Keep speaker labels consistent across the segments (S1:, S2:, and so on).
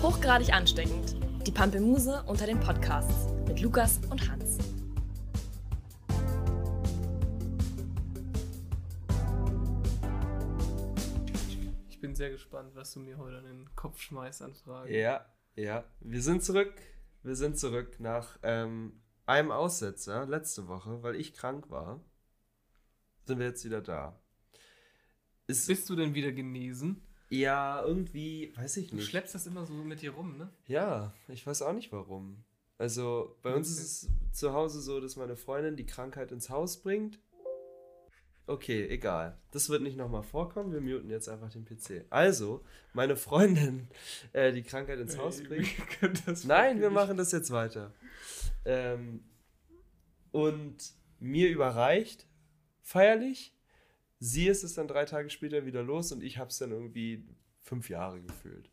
S1: Hochgradig ansteckend. Die Pampelmuse unter den Podcasts mit Lukas und Hans.
S2: Ich bin sehr gespannt, was du mir heute an den Kopf schmeißt an Fragen.
S3: Ja, ja. Wir sind zurück. Wir sind zurück nach ähm, einem Aussetzer letzte Woche, weil ich krank war. Sind wir jetzt wieder da.
S2: Ist, Bist du denn wieder genesen?
S3: Ja, irgendwie, weiß ich
S2: Du
S3: nicht.
S2: schleppst das immer so mit dir rum, ne?
S3: Ja, ich weiß auch nicht warum. Also bei uns ist es zu Hause so, dass meine Freundin die Krankheit ins Haus bringt. Okay, egal. Das wird nicht nochmal vorkommen. Wir muten jetzt einfach den PC. Also, meine Freundin äh, die Krankheit ins Haus
S2: Ey,
S3: bringt.
S2: wir
S3: Nein, wir machen das jetzt weiter. Ähm, und mir überreicht, feierlich. Sie ist es dann drei Tage später wieder los und ich habe es dann irgendwie fünf Jahre gefühlt.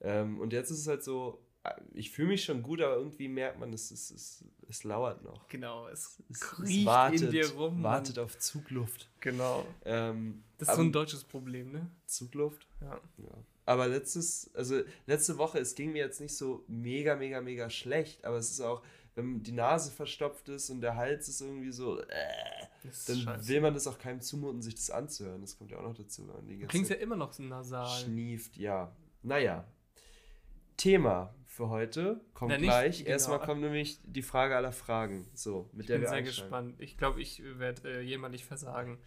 S3: Ähm, und jetzt ist es halt so, äh, ich fühle mich schon gut, aber irgendwie merkt man, es, es, es, es lauert noch.
S2: Genau, es,
S3: Es,
S2: kriecht
S3: es wartet,
S2: in dir rum.
S3: wartet auf Zugluft.
S2: Genau.
S3: Ähm,
S2: Das ist so ein deutsches Problem, ne?
S3: Zugluft?
S2: Ja.
S3: Ja. Aber letztes, also letzte Woche, es ging mir jetzt nicht so mega, mega, mega schlecht, aber es ist auch, wenn die Nase verstopft ist und der Hals ist irgendwie so, äh,
S2: ist
S3: dann
S2: scheiße.
S3: will man das auch keinem zumuten, sich das anzuhören. Das kommt ja auch noch dazu. Wenn man
S2: klingst ja immer noch so nasal.
S3: schnieft, ja. Naja. Thema für heute kommt
S2: Na, nicht-
S3: gleich.
S2: genau.
S3: Erstmal kommt nämlich die Frage aller Fragen. So, mit
S2: Ich
S3: der
S2: bin
S3: wir
S2: sehr
S3: einsteigen.
S2: gespannt. Ich glaube, ich werde äh, jemandlich versagen.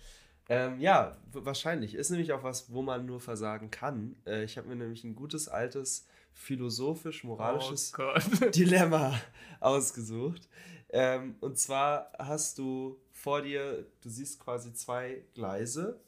S3: Ähm, ja, wahrscheinlich. Ist nämlich auch was, wo man nur versagen kann. Äh, ich habe mir nämlich ein gutes, altes, philosophisch-moralisches
S2: Oh.
S3: Dilemma ausgesucht. Ähm, und zwar hast du vor dir, du siehst quasi zwei Gleise.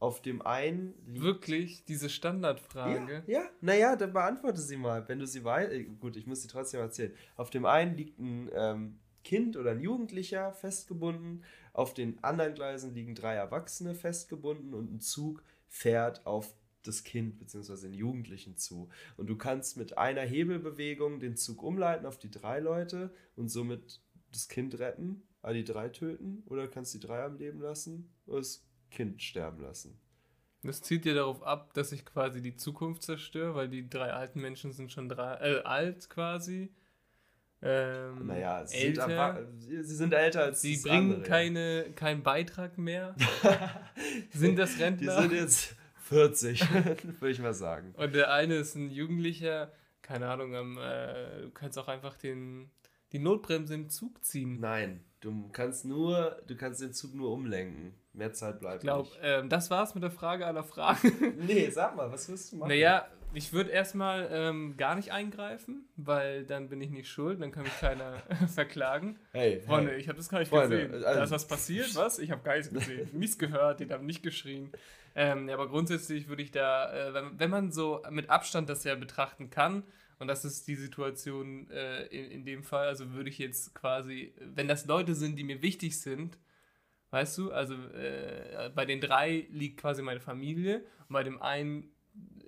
S3: Auf dem einen liegt.
S2: Wirklich, diese Standardfrage.
S3: Ja, ja, naja, dann beantworte sie mal, wenn du sie weißt. Äh, gut, ich muss sie trotzdem erzählen. Auf dem einen liegt ein ähm, Kind oder ein Jugendlicher festgebunden, auf den anderen Gleisen liegen drei Erwachsene festgebunden und ein Zug fährt auf das Kind bzw. den Jugendlichen zu. Und du kannst mit einer Hebelbewegung den Zug umleiten auf die drei Leute und somit das Kind retten, all die drei töten, oder kannst die drei am Leben lassen oder das Kind sterben lassen.
S2: Das zielt dir darauf ab, dass ich quasi die Zukunft zerstöre, weil die drei alten Menschen sind schon drei, äh, alt quasi. Ähm,
S3: Naja, sie
S2: älter.
S3: sind, erwa- sie sind älter als
S2: Sie bringen
S3: andere.
S2: keine, keinen Beitrag mehr. sind das
S3: Die
S2: Rentner?
S3: sind jetzt 40, würde ich mal sagen.
S2: Und der eine ist ein Jugendlicher, keine Ahnung, am, äh, du kannst auch einfach den, die Notbremse im Zug ziehen.
S3: Nein, du kannst nur, du kannst den Zug nur umlenken. Mehr Zeit bleibt
S2: Ich glaube,
S3: nicht.
S2: ähm, das war's mit der Frage aller Fragen.
S3: Nee, sag mal, was wirst du machen?
S2: naja, ich würde erstmal ähm, gar nicht eingreifen, weil dann bin ich nicht schuld, dann kann mich keiner verklagen.
S3: hey,
S2: Freunde,
S3: hey.
S2: ich habe das gar nicht
S3: Freunde,
S2: gesehen.
S3: also-
S2: da ist was passiert, was? Ich habe gar nichts gesehen. Mies gehört, die haben nicht geschrien. Ähm, ja, aber grundsätzlich würde ich da, äh, wenn, wenn man so mit Abstand das ja betrachten kann, und das ist die Situation äh, in, in dem Fall, also würde ich jetzt quasi, wenn das Leute sind, die mir wichtig sind, weißt du, also äh, bei den drei liegt quasi meine Familie und bei dem einen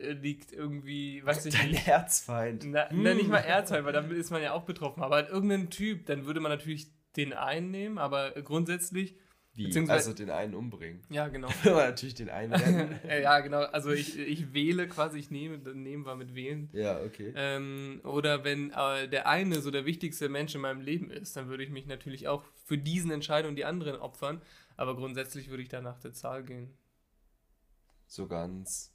S2: liegt irgendwie, weiß ich
S3: Dein
S2: nicht,
S3: Erzfeind.
S2: na, na, nicht mal Erzheim, weil damit ist man ja auch betroffen. Aber irgendein Typ, dann würde man natürlich den einen nehmen, aber grundsätzlich,
S3: Wie? Also den einen umbringen.
S2: ja, genau.
S3: Man natürlich den einen
S2: ja, genau. Also ich, ich wähle quasi, ich nehme, nehmen war mit wählen.
S3: ja, okay.
S2: Ähm, oder wenn äh, der eine so der wichtigste Mensch in meinem Leben ist, dann würde ich mich natürlich auch für diesen Entscheidungen die anderen opfern. Aber grundsätzlich würde ich da nach der Zahl gehen.
S3: So ganz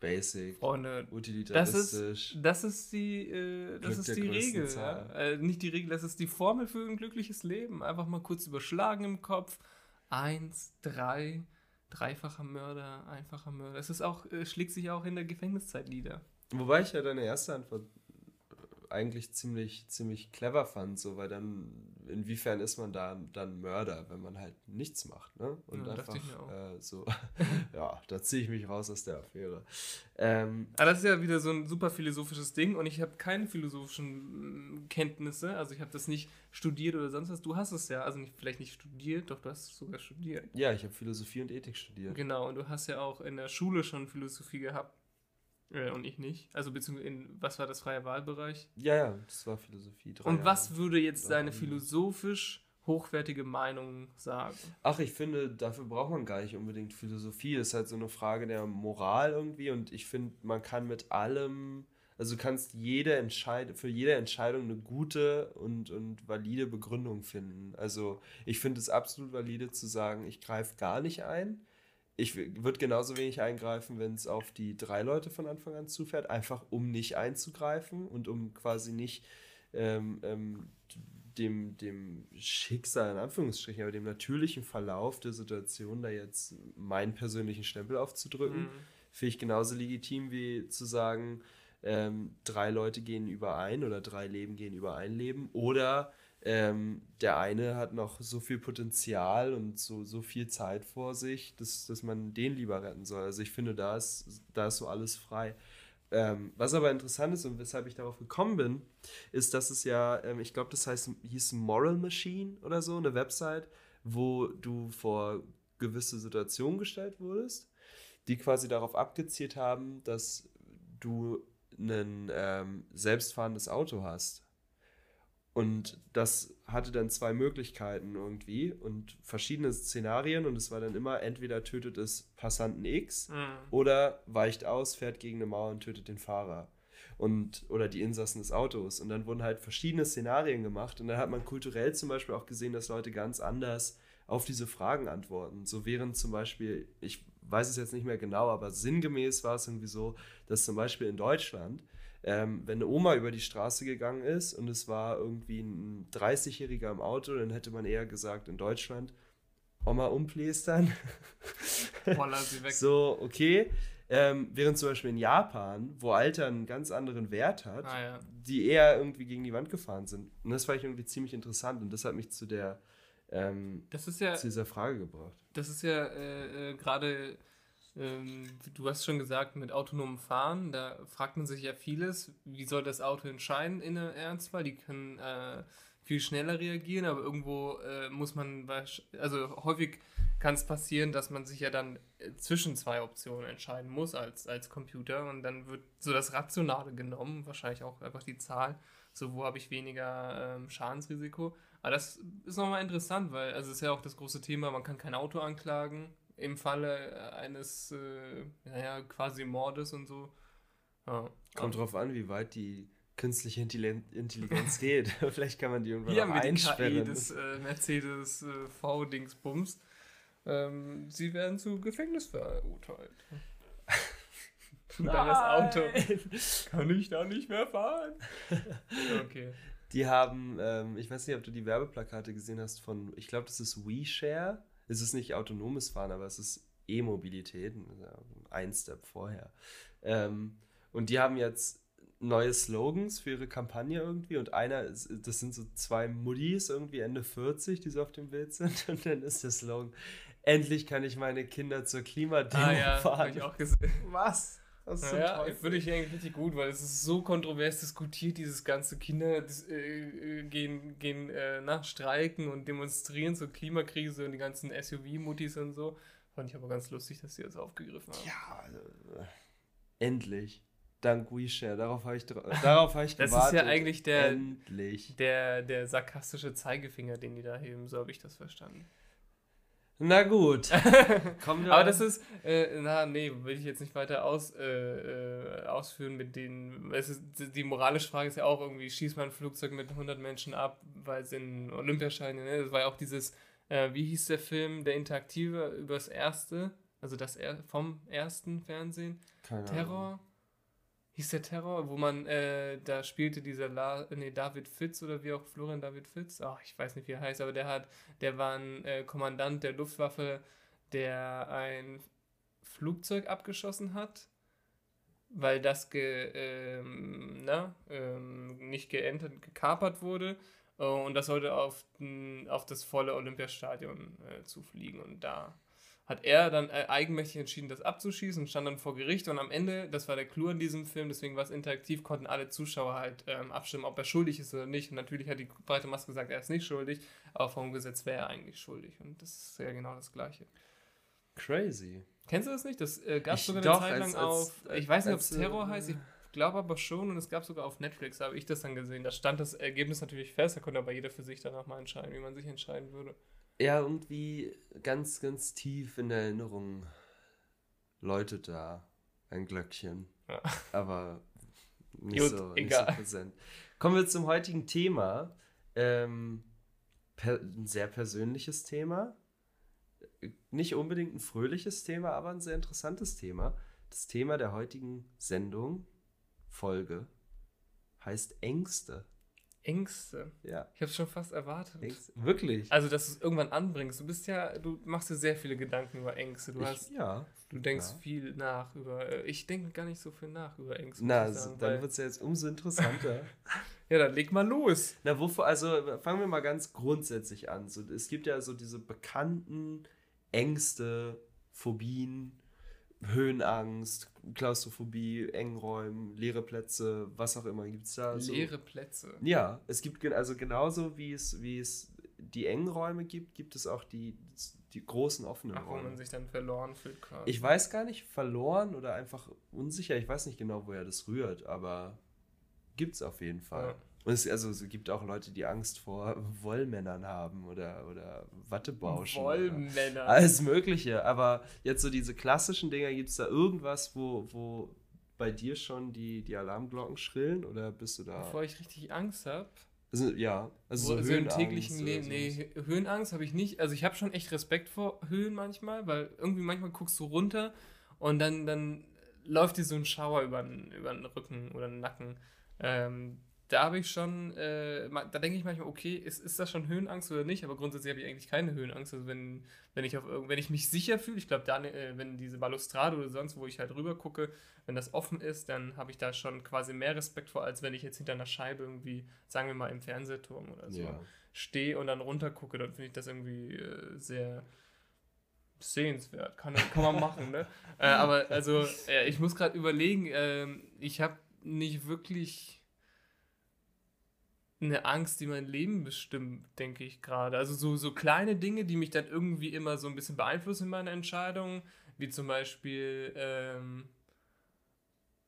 S3: basic,
S2: Freunde, das
S3: utilitaristisch.
S2: ist, das ist die, äh, das ist die Regel. Ja? Äh, nicht die Regel, das ist die Formel für ein glückliches Leben. Einfach mal kurz überschlagen im Kopf. Eins, drei, dreifacher Mörder, einfacher Mörder. Es ist auch, äh, schlägt sich auch in der Gefängniszeit nieder.
S3: Wobei ich ja deine erste Antwort eigentlich ziemlich, ziemlich clever fand, so, weil dann, inwiefern ist man da dann Mörder, wenn man halt nichts macht, ne? Und
S2: Ja,
S3: einfach
S2: ich mir auch.
S3: äh, so, ja, da ziehe ich mich raus aus der Affäre. Ähm,
S2: Aber das ist ja wieder so ein super philosophisches Ding und ich habe keine philosophischen mm, Kenntnisse. Also ich habe das nicht studiert oder sonst was. Du hast es ja, also nicht, vielleicht nicht studiert, doch du hast es sogar studiert.
S3: ja, ich habe Philosophie und Ethik studiert.
S2: Genau, und du hast ja auch in der Schule schon Philosophie gehabt. Äh, und ich nicht. Also beziehungsweise in, was war das freie Wahlbereich?
S3: Ja, ja, das war Philosophie. drei
S2: Und
S3: Jahre.
S2: was würde jetzt deine
S3: Ja.
S2: philosophisch hochwertige Meinung sagen?
S3: Ach, ich finde, dafür braucht man gar nicht unbedingt Philosophie. Es ist halt so eine Frage der Moral irgendwie und ich finde, man kann mit allem, Also du kannst jede Entscheid für jede Entscheidung eine gute und, und valide Begründung finden. Also ich finde es absolut valide zu sagen, ich greife gar nicht ein. Ich würde genauso wenig eingreifen, wenn es auf die drei Leute von Anfang an zufährt, einfach um nicht einzugreifen und um quasi nicht ähm, ähm, dem, dem Schicksal, in Anführungsstrichen, aber dem natürlichen Verlauf der Situation da jetzt meinen persönlichen Stempel aufzudrücken, mhm. finde ich genauso legitim wie zu sagen, ähm, drei Leute gehen überein oder drei Leben gehen über ein Leben oder ähm, der eine hat noch so viel Potenzial und so, so viel Zeit vor sich, dass, dass man den lieber retten soll. Also ich finde, da ist, da ist so alles frei. Ähm, was aber interessant ist und weshalb ich darauf gekommen bin, ist, dass es ja, ähm, ich glaube, das heißt, hieß Moral Machine oder so, eine Website, wo du vor gewisse Situationen gestellt wurdest, die quasi darauf abgezielt haben, dass du ein ähm, selbstfahrendes Auto hast. Und das hatte dann zwei Möglichkeiten irgendwie und verschiedene Szenarien und es war dann immer entweder tötet es Passanten X mhm. oder weicht aus, fährt gegen eine Mauer und tötet den Fahrer und oder die Insassen des Autos. Und dann wurden halt verschiedene Szenarien gemacht und dann hat man kulturell zum Beispiel auch gesehen, dass Leute ganz anders auf diese Fragen antworten. So während zum Beispiel, ich weiß es jetzt nicht mehr genau, aber sinngemäß war es irgendwie so, dass zum Beispiel in Deutschland, ähm, wenn eine Oma über die Straße gegangen ist und es war irgendwie ein 30-Jähriger im Auto, dann hätte man eher gesagt in Deutschland, Oma umplästern. Voller sie weg. So, okay. Ähm, während zum Beispiel in Japan, wo Alter einen ganz anderen Wert hat, ah, ja. die eher irgendwie gegen die Wand gefahren sind. Und das fand ich irgendwie ziemlich interessant und das hat mich zu der ähm,
S2: das ist ja,
S3: zu dieser Frage gebracht.
S2: Das ist ja äh, äh, gerade, ähm, du hast schon gesagt, mit autonomem Fahren, da fragt man sich ja vieles, wie soll das Auto entscheiden in einem Ernstfall? Die können äh, viel schneller reagieren, aber irgendwo äh, muss man, also häufig kann es passieren, dass man sich ja dann äh, zwischen zwei Optionen entscheiden muss als, als Computer und dann wird so das Rationale genommen, wahrscheinlich auch einfach die Zahl, so wo habe ich weniger ähm, Schadensrisiko. Aber das ist nochmal interessant, weil also ist ja auch das große Thema, man kann kein Auto anklagen im Falle äh, eines, äh, naja, quasi Mordes und so.
S3: Ja. Kommt drauf an, wie weit die künstliche Intelligenz geht. Vielleicht kann man die irgendwann
S2: Hier haben wir einsperren. Die KI des äh, Mercedes äh, V-Dingsbums. Ähm, sie werden zu Gefängnis verurteilt. Und dann das Auto. Kann ich da nicht mehr fahren?
S3: Okay. Die haben, ähm, ich weiß nicht, ob du die Werbeplakate gesehen hast von, ich glaube, das ist WeShare. Es ist nicht autonomes Fahren, aber es ist E-Mobilität, ein Step vorher. Ähm, und die haben jetzt neue Slogans für ihre Kampagne irgendwie und einer, ist, das sind so zwei Muddis irgendwie Ende 40, die so auf dem Bild sind und dann ist der Slogan, endlich kann ich meine Kinder zur Klimademo ah, ja, fahren. Hab ich auch gesehen.
S2: Was? Das ist ja, finde ich eigentlich richtig gut, weil es ist so kontrovers diskutiert, dieses ganze Kinder das, äh, äh, gehen, gehen äh, nach Streiken und demonstrieren zur Klimakrise und die ganzen SUV-Muttis und so. Fand ich aber ganz lustig, dass sie das aufgegriffen haben.
S3: Ja, also, endlich. Dank WeShare, darauf habe ich, darauf hab ich
S2: das gewartet. Das ist ja eigentlich der, endlich. Der, der sarkastische Zeigefinger, den die da heben, so habe ich das verstanden.
S3: Na gut.
S2: Aber das ist, äh, na, nee, will ich jetzt nicht weiter aus, äh, äh, ausführen mit den. Es ist, die moralische Frage ist ja auch irgendwie, schießt man ein Flugzeug mit 100 Menschen ab, weil es in Olympiascheine, ne? Das war ja auch dieses, äh, wie hieß der Film, der Interaktive übers Erste, also das er vom ersten Fernsehen? Keine Terror? Ahnung hieß der Terror, wo man, äh, da spielte dieser La nee, David Fitz oder wie auch Florian David Fitz, ach, ich weiß nicht, wie er heißt, aber der hat, der war ein äh, Kommandant der Luftwaffe, der ein Flugzeug abgeschossen hat, weil das ge, ähm, na, ähm, nicht geentert, gekapert wurde. und das sollte auf, auf das volle Olympiastadion äh, zufliegen und da hat er dann äh, eigenmächtig entschieden, das abzuschießen und stand dann vor Gericht. Und am Ende, das war der Clou in diesem Film, deswegen war es interaktiv, konnten alle Zuschauer halt ähm, abstimmen, ob er schuldig ist oder nicht. Und natürlich hat die breite Maske gesagt, er ist nicht schuldig, aber vom Gesetz wäre er eigentlich schuldig. Und das ist ja genau das Gleiche.
S3: Crazy.
S2: Kennst du das nicht? Das äh, gab es sogar eine doch, Zeit lang als, auf. Als, ich weiß nicht, ob es Terror äh, heißt. Ich glaube aber schon. Und es gab sogar auf Netflix, habe ich das dann gesehen. Da stand das Ergebnis natürlich fest. Da konnte aber jeder für sich danach mal entscheiden, wie man sich entscheiden würde
S3: ja, irgendwie ganz, ganz tief in der Erinnerung läutet da ein Glöckchen. Ja. Aber nicht,
S2: Gut,
S3: so, nicht so präsent. Kommen wir zum heutigen Thema. Ähm, per, ein sehr persönliches Thema. Nicht unbedingt ein fröhliches Thema, aber ein sehr interessantes Thema. Das Thema der heutigen Sendung, Folge, heißt Ängste.
S2: Ängste.
S3: Ja,
S2: Ich habe schon fast erwartet.
S3: Ängste. Wirklich?
S2: Also, dass du es irgendwann anbringst. Du bist ja, du machst dir sehr viele Gedanken über Ängste. Du, hast,
S3: ich, ja.
S2: du denkst
S3: ja.
S2: viel nach über. äh, Ich denke gar nicht so viel nach über Ängste.
S3: Na,
S2: sagen,
S3: dann wird es ja jetzt umso interessanter.
S2: ja, dann leg mal los.
S3: Na, wovor, also fangen wir mal ganz grundsätzlich an. So, es gibt ja so diese bekannten Ängste, Phobien, Höhenangst, Klaustrophobie, Engräumen, leere Plätze, was auch immer gibt es da. So.
S2: Leere Plätze.
S3: Ja, es gibt also genauso wie es, wie es die engen Räume gibt, gibt es auch die, die großen offenen
S2: Ach, wo
S3: Räume.
S2: man sich dann verloren fühlt quasi.
S3: Ich weiß gar nicht, verloren oder einfach unsicher. Ich weiß nicht genau, woher das rührt, aber gibt es auf jeden Fall.
S2: Ja.
S3: Und es, also, es gibt auch Leute, die Angst vor Wollmännern haben oder, oder Wattebauschen.
S2: Wollmänner.
S3: alles Mögliche. Aber jetzt so diese klassischen Dinger, gibt es da irgendwas, wo, wo bei dir schon die, die Alarmglocken schrillen oder bist du da?
S2: Bevor ich richtig Angst habe.
S3: Also, ja, also
S2: So,
S3: so,
S2: so im täglichen Leben. Nee, Höhenangst habe ich nicht. Also ich habe schon echt Respekt vor Höhen manchmal, weil irgendwie manchmal guckst du runter und dann, dann läuft dir so ein Schauer über den, über den Rücken oder den Nacken. Ähm, da habe ich schon, äh, da denke ich manchmal, okay, ist, ist das schon Höhenangst oder nicht? Aber grundsätzlich habe ich eigentlich keine Höhenangst. Also wenn, wenn ich auf wenn ich mich sicher fühle, ich glaube, äh, wenn diese Balustrade oder sonst, wo ich halt rüber gucke, wenn das offen ist, dann habe ich da schon quasi mehr Respekt vor, als wenn ich jetzt hinter einer Scheibe irgendwie, sagen wir mal, im Fernsehturm oder so
S3: Ja.
S2: stehe und dann runter gucke, dann finde ich das irgendwie äh, sehr sehenswert. Kann, kann man machen, ne? äh, aber also, ich muss gerade überlegen, ähm, ich habe nicht wirklich eine Angst, die mein Leben bestimmt, denke ich gerade. Also so, so kleine Dinge, die mich dann irgendwie immer so ein bisschen beeinflussen in meiner Entscheidung, wie zum Beispiel, ähm,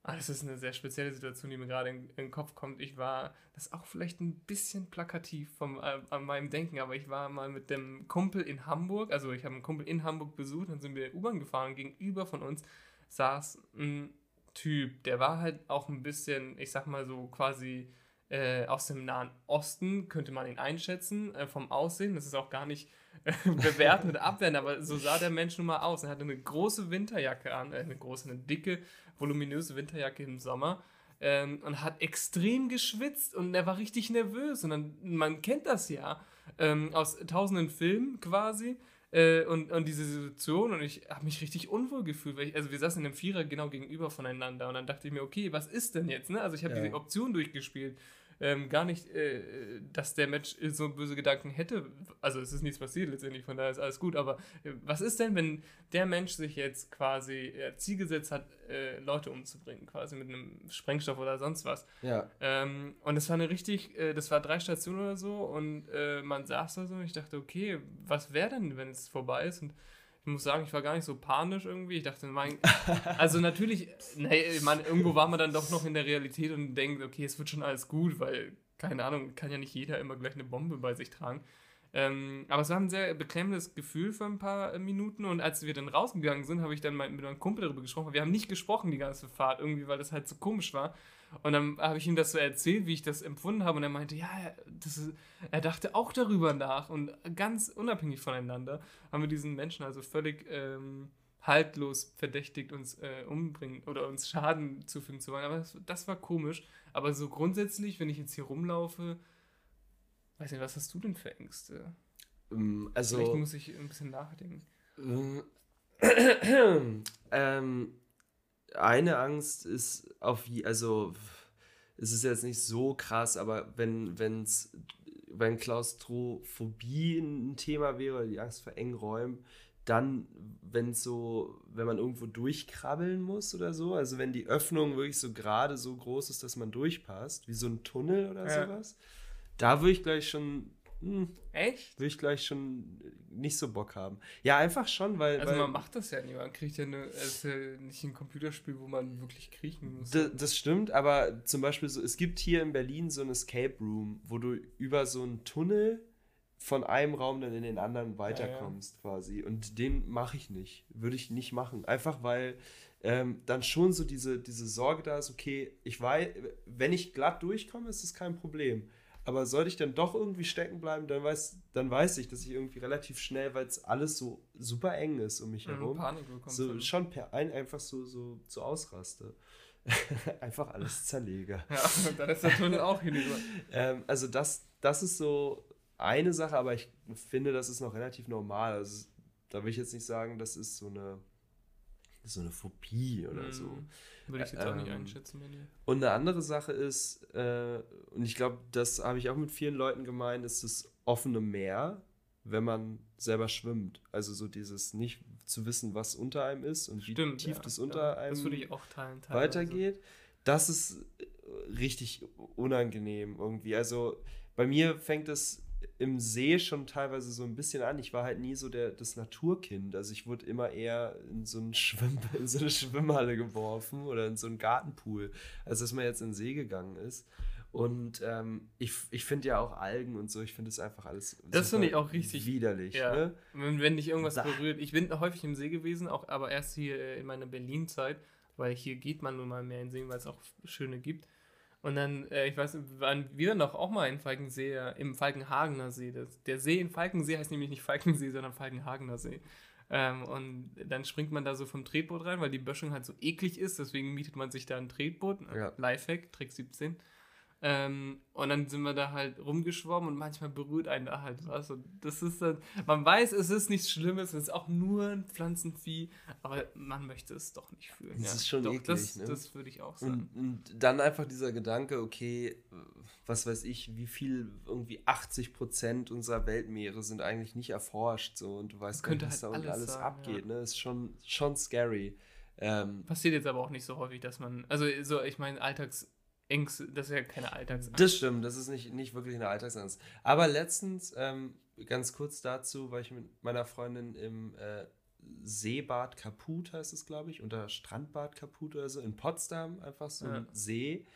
S2: ah, das ist eine sehr spezielle Situation, die mir gerade in, in den Kopf kommt. Ich war, das ist auch vielleicht ein bisschen plakativ vom, äh, an meinem Denken, aber ich war mal mit dem Kumpel in Hamburg, also ich habe einen Kumpel in Hamburg besucht, dann sind wir U-Bahn gefahren, gegenüber von uns saß ein Typ, der war halt auch ein bisschen, ich sag mal so quasi äh, aus dem Nahen Osten, könnte man ihn einschätzen, äh, vom Aussehen. Das ist auch gar nicht äh, bewerten oder abwehren, aber so sah der Mensch nun mal aus. Er hatte eine große Winterjacke an, äh, eine große, eine dicke, voluminöse Winterjacke im Sommer. Ähm, und hat extrem geschwitzt und er war richtig nervös. Und dann, man kennt das ja ähm, aus tausenden Filmen quasi. Äh, und, und diese Situation und ich habe mich richtig unwohl gefühlt, weil ich, also wir saßen in einem Vierer genau gegenüber voneinander und dann dachte ich mir, okay, was ist denn jetzt, ne? Also ich habe
S3: Ja.
S2: diese Option durchgespielt. Ähm, gar nicht, äh, dass der Mensch so böse Gedanken hätte. Also es ist nichts passiert letztendlich, von daher ist alles gut. Aber äh, was ist denn, wenn der Mensch sich jetzt quasi äh, Ziel gesetzt hat, äh, Leute umzubringen, quasi mit einem Sprengstoff oder sonst was?
S3: Ja,
S2: Ähm, und das war eine richtig, äh, das war drei Stationen oder so und äh, man saß da so und ich dachte, okay, was wäre denn, wenn es vorbei ist? Und ich muss sagen, ich war gar nicht so panisch irgendwie. Ich dachte, mein, also natürlich, nee, meine, irgendwo war man dann doch noch in der Realität und denkt, okay, es wird schon alles gut, weil, keine Ahnung, kann ja nicht jeder immer gleich eine Bombe bei sich tragen. Ähm, aber es war ein sehr beklemmendes Gefühl für ein paar Minuten und als wir dann rausgegangen sind, habe ich dann mit meinem Kumpel darüber gesprochen. Wir haben nicht gesprochen die ganze Fahrt irgendwie, weil das halt so komisch war. Und dann habe ich ihm das so erzählt, wie ich das empfunden habe. Und er meinte, ja, das ist, er dachte auch darüber nach. Und ganz unabhängig voneinander haben wir diesen Menschen also völlig ähm, haltlos verdächtigt, uns äh, umbringen oder uns Schaden zufügen zu wollen. Aber das, das war komisch. Aber so grundsätzlich, wenn ich jetzt hier rumlaufe, weiß nicht, was hast du denn für Ängste?
S3: ähm,
S2: Vielleicht
S3: also.
S2: muss ich ein bisschen nachdenken.
S3: ähm, ähm, eine Angst ist auf also es ist jetzt nicht so krass, aber wenn wenn's wenn Klaustrophobie ein Thema wäre, oder die Angst vor engen Räumen, dann wenn so, wenn man irgendwo durchkrabbeln muss oder so, also wenn die Öffnung wirklich so gerade so groß ist, dass man durchpasst, wie so ein Tunnel oder
S2: Ja.
S3: sowas, da würde ich gleich schon hm,
S2: Echt?
S3: würde ich gleich schon nicht so Bock haben. Ja, einfach schon, weil.
S2: Also
S3: weil
S2: man macht das ja nicht. Man kriegt ja, eine, ist ja nicht ein Computerspiel, wo man wirklich kriechen muss.
S3: Das stimmt, aber zum Beispiel so, es gibt hier in Berlin so ein Escape Room, wo du über so einen Tunnel von einem Raum dann in den anderen weiterkommst quasi. Und den mache ich nicht. Würde ich nicht machen. Einfach weil ähm, dann schon so diese, diese Sorge da ist, okay, ich weiß, wenn ich glatt durchkomme, ist das kein Problem. Aber sollte ich dann doch irgendwie stecken bleiben, dann weiß, dann weiß ich, dass ich irgendwie relativ schnell, weil es alles so super eng ist um mich
S2: Mhm,
S3: herum,
S2: Panik
S3: so
S2: du.
S3: schon per ein einfach so, so, so ausraste. einfach alles zerlege.
S2: Ja, dann ist der Tunnel auch hinüber.
S3: Ähm, also das, das ist so eine Sache, aber ich finde, das ist noch relativ normal. Also da will ich jetzt nicht sagen, das ist so eine, so eine Phobie oder so.
S2: Mhm. Würde ich jetzt auch nicht
S3: Ähm,
S2: einschätzen bei dir.
S3: Und eine andere Sache ist, äh, und ich glaube, das habe ich auch mit vielen Leuten gemeint, ist das offene Meer, wenn man selber schwimmt. Also so dieses nicht zu wissen, was unter einem ist und wie
S2: Stimmt.
S3: tief
S2: ja,
S3: das
S2: ja.
S3: unter einem
S2: Das teilen.
S3: weitergeht. Das ist richtig unangenehm irgendwie. Also bei mir fängt es im See schon teilweise so ein bisschen an. Ich war halt nie so der, das Naturkind. Also ich wurde immer eher in so, einen Schwimm, in so eine Schwimmhalle geworfen oder in so einen Gartenpool, als dass man jetzt in den See gegangen ist. Und ähm, ich, ich finde ja auch Algen und so, ich finde es einfach alles
S2: Das finde ich auch richtig-
S3: widerlich.
S2: Ja.
S3: Ne?
S2: Wenn, wenn dich irgendwas
S3: Bah.
S2: berührt. Ich bin häufig im See gewesen, auch aber erst hier in meiner Berlin-Zeit, weil hier geht man nun mal mehr in Seen, weil es auch schöne gibt. Und dann, äh, ich weiß, waren wir noch auch mal in Falkensee, äh, im Falkenhagener See. Das, der See in Falkensee heißt nämlich nicht Falkensee, sondern Falkenhagener See. Ähm, und dann springt man da so vom Tretboot rein, weil die Böschung halt so eklig ist. Deswegen mietet man sich da ein Tretboot.
S3: Ja.
S2: Lifehack, Trick 17. Ähm, und dann sind wir da halt rumgeschwommen und manchmal berührt einen da halt was. Und das ist dann, man weiß, es ist nichts Schlimmes, es ist auch nur ein Pflanzenvieh, aber man möchte es doch nicht fühlen.
S3: Das ist schon
S2: doch,
S3: eklig,
S2: Das,
S3: ne?
S2: das würde ich auch sagen.
S3: Und, und dann einfach dieser Gedanke, okay, was weiß ich, wie viel, irgendwie 80 Prozent unserer Weltmeere sind eigentlich nicht erforscht so und du weißt gar nicht,
S2: Könnte
S3: was da
S2: halt
S3: unten
S2: alles
S3: alles
S2: sein,
S3: abgeht, ne? Ist schon, schon scary. Ähm,
S2: Passiert jetzt aber auch nicht so häufig, dass man, also so, ich meine, Alltagsängste, das ist ja keine Alltagsangst.
S3: das stimmt, das ist nicht, nicht wirklich eine Alltagsangst. Aber letztens, ähm, ganz kurz dazu, war ich mit meiner Freundin im äh, Seebad Kaput, heißt es, glaube ich, oder Strandbad Kaput oder so, in Potsdam, einfach so
S2: Ja.
S3: ein See,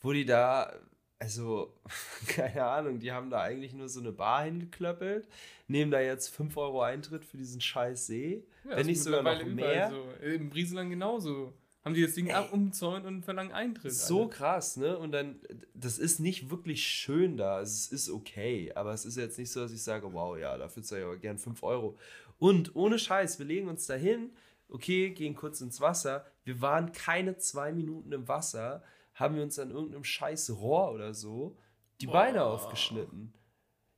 S3: wo die da, also, keine Ahnung, die haben da eigentlich nur so eine Bar hingeklöppelt, nehmen da jetzt 5 Euro Eintritt für diesen scheiß See,
S2: Ja,
S3: wenn nicht sogar noch mehr.
S2: So. Im Brieseland genauso. Haben die das Ding ab umzäunt und verlangen Eintritt.
S3: So
S2: Alter.
S3: krass, ne? Und dann, das ist nicht wirklich schön da. Es ist okay, aber es ist jetzt nicht so, dass ich sage, wow, ja, dafür zahle ich aber gern 5 Euro. Und ohne Scheiß, wir legen uns dahin, okay, gehen kurz ins Wasser. Wir waren keine zwei Minuten im Wasser, haben wir uns an irgendeinem scheiß Rohr oder so die Beine
S2: Boah.
S3: aufgeschnitten.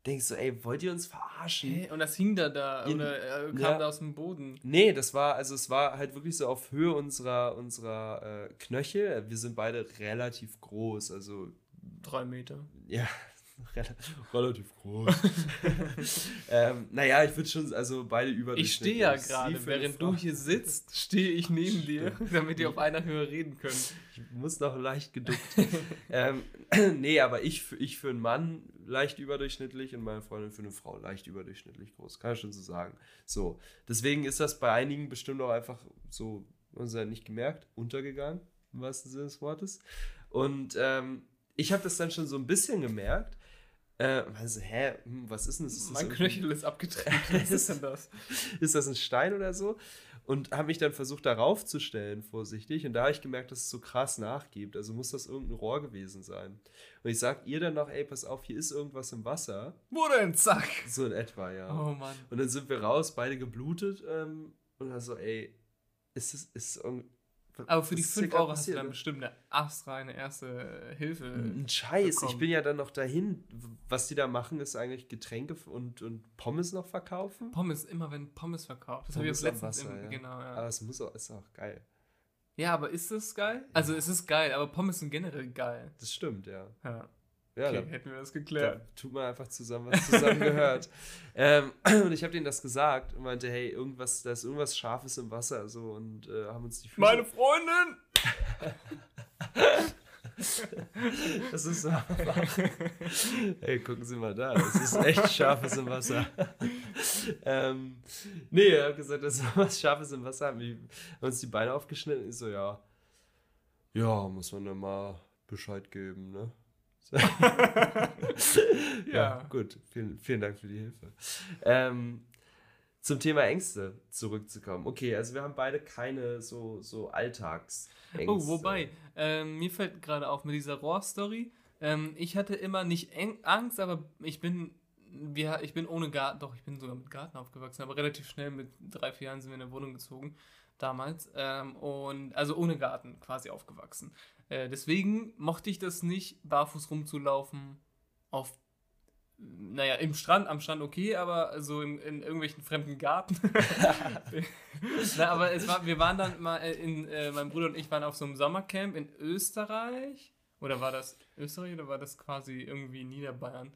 S3: Denkst du, ey, wollt ihr uns verarschen?
S2: Hä? Und das hing da da
S3: In-
S2: oder äh, kam
S3: ja.
S2: da aus dem Boden.
S3: Nee, das war, also es war halt wirklich so auf Höhe unserer, unserer äh, Knöchel. Wir sind beide relativ groß, also
S2: Drei Meter.
S3: ja, rel- relativ groß. ähm, naja, ich würde schon, also beide über
S2: Ich stehe ja gerade, während du hier sitzt, stehe ich neben dir, damit ihr auf einer Höhe reden könnt.
S3: Ich muss noch leicht geduckt. ähm, nee, aber ich, ich für einen Mann leicht überdurchschnittlich und meine Freundin für eine Frau leicht überdurchschnittlich groß. Kann ich schon so sagen. So, deswegen ist das bei einigen bestimmt auch einfach so, sie ja nicht gemerkt, untergegangen, im wahrsten Sinne des Wortes. Und ähm, ich habe das dann schon so ein bisschen gemerkt. Äh, also, hä, hm, was ist denn das? Ist das
S2: Mein
S3: irgendwie-
S2: Knöchel ist abgetreten. Was ist denn das?
S3: ist das ein Stein oder so? Und habe mich dann versucht, darauf zu stellen, vorsichtig. Und da habe ich gemerkt, dass es so krass nachgibt. Also muss das irgendein Rohr gewesen sein. Und ich sag ihr dann noch, ey, pass auf, hier ist irgendwas im Wasser.
S2: Wo denn? Zack.
S3: So in etwa, ja.
S2: Oh Mann.
S3: Und dann sind wir raus, beide geblutet. Ähm, und dann so, ey, ist es, ist irgend-
S2: Aber für die
S3: was ist hier
S2: 5
S3: grad
S2: Euro hast du dann
S3: ne?
S2: bestimmt eine astreine erste Hilfe.
S3: Ein Scheiß, ich
S2: bekommen.
S3: bin ja dann noch dahin. Was die da machen, ist eigentlich Getränke und, und Pommes noch verkaufen.
S2: Pommes, immer wenn Pommes verkauft. Das habe ich
S3: am
S2: letztens
S3: Wasser,
S2: im,
S3: ja.
S2: genau, ja.
S3: Aber es muss auch, ist auch geil.
S2: Ja, aber ist das geil? Also es ist geil, aber Pommes sind generell geil.
S3: Das stimmt, ja.
S2: Ja.
S3: Ja,
S2: Okay,
S3: da-
S2: hätten wir das
S3: Da
S2: geklärt.
S3: tut man einfach zusammen, was zusammen gehört. ähm, und ich habe denen das gesagt und meinte, hey, irgendwas, da ist irgendwas Scharfes im Wasser so und äh, haben uns die Füße.
S2: Meine Freundin!
S3: das ist so. hey, gucken Sie mal da, das ist echt Scharfes im Wasser. ähm, nee, er hat gesagt, das ist was Scharfes im Wasser. Haben, die, haben uns die Beine aufgeschnitten. Ich so, ja, ja, muss man dann mal Bescheid geben, ne? ja.
S2: Ja.
S3: gut. Vielen, vielen Dank für die Hilfe. Ähm, zum Thema Ängste zurückzukommen. Okay, also wir haben beide keine so, so Alltagsängste.
S2: Oh, wobei, ähm, mir fällt gerade auf mit dieser Rohr-Story. Ähm, ich hatte immer nicht Angst, aber ich bin, wir, ich bin ohne Garten, doch, ich bin sogar mit Garten aufgewachsen, aber relativ schnell mit drei, vier Jahren sind wir in eine Wohnung gezogen, damals. Ähm, und also ohne Garten quasi aufgewachsen. Äh, deswegen mochte ich das nicht, barfuß rumzulaufen auf naja, im Strand, am Strand okay, aber so in, in irgendwelchen fremden Garten. Na, aber es war, wir waren dann mal in, äh, mein Bruder und ich waren auf so einem Sommercamp in Österreich. Oder war das Österreich oder war das quasi irgendwie Niederbayern?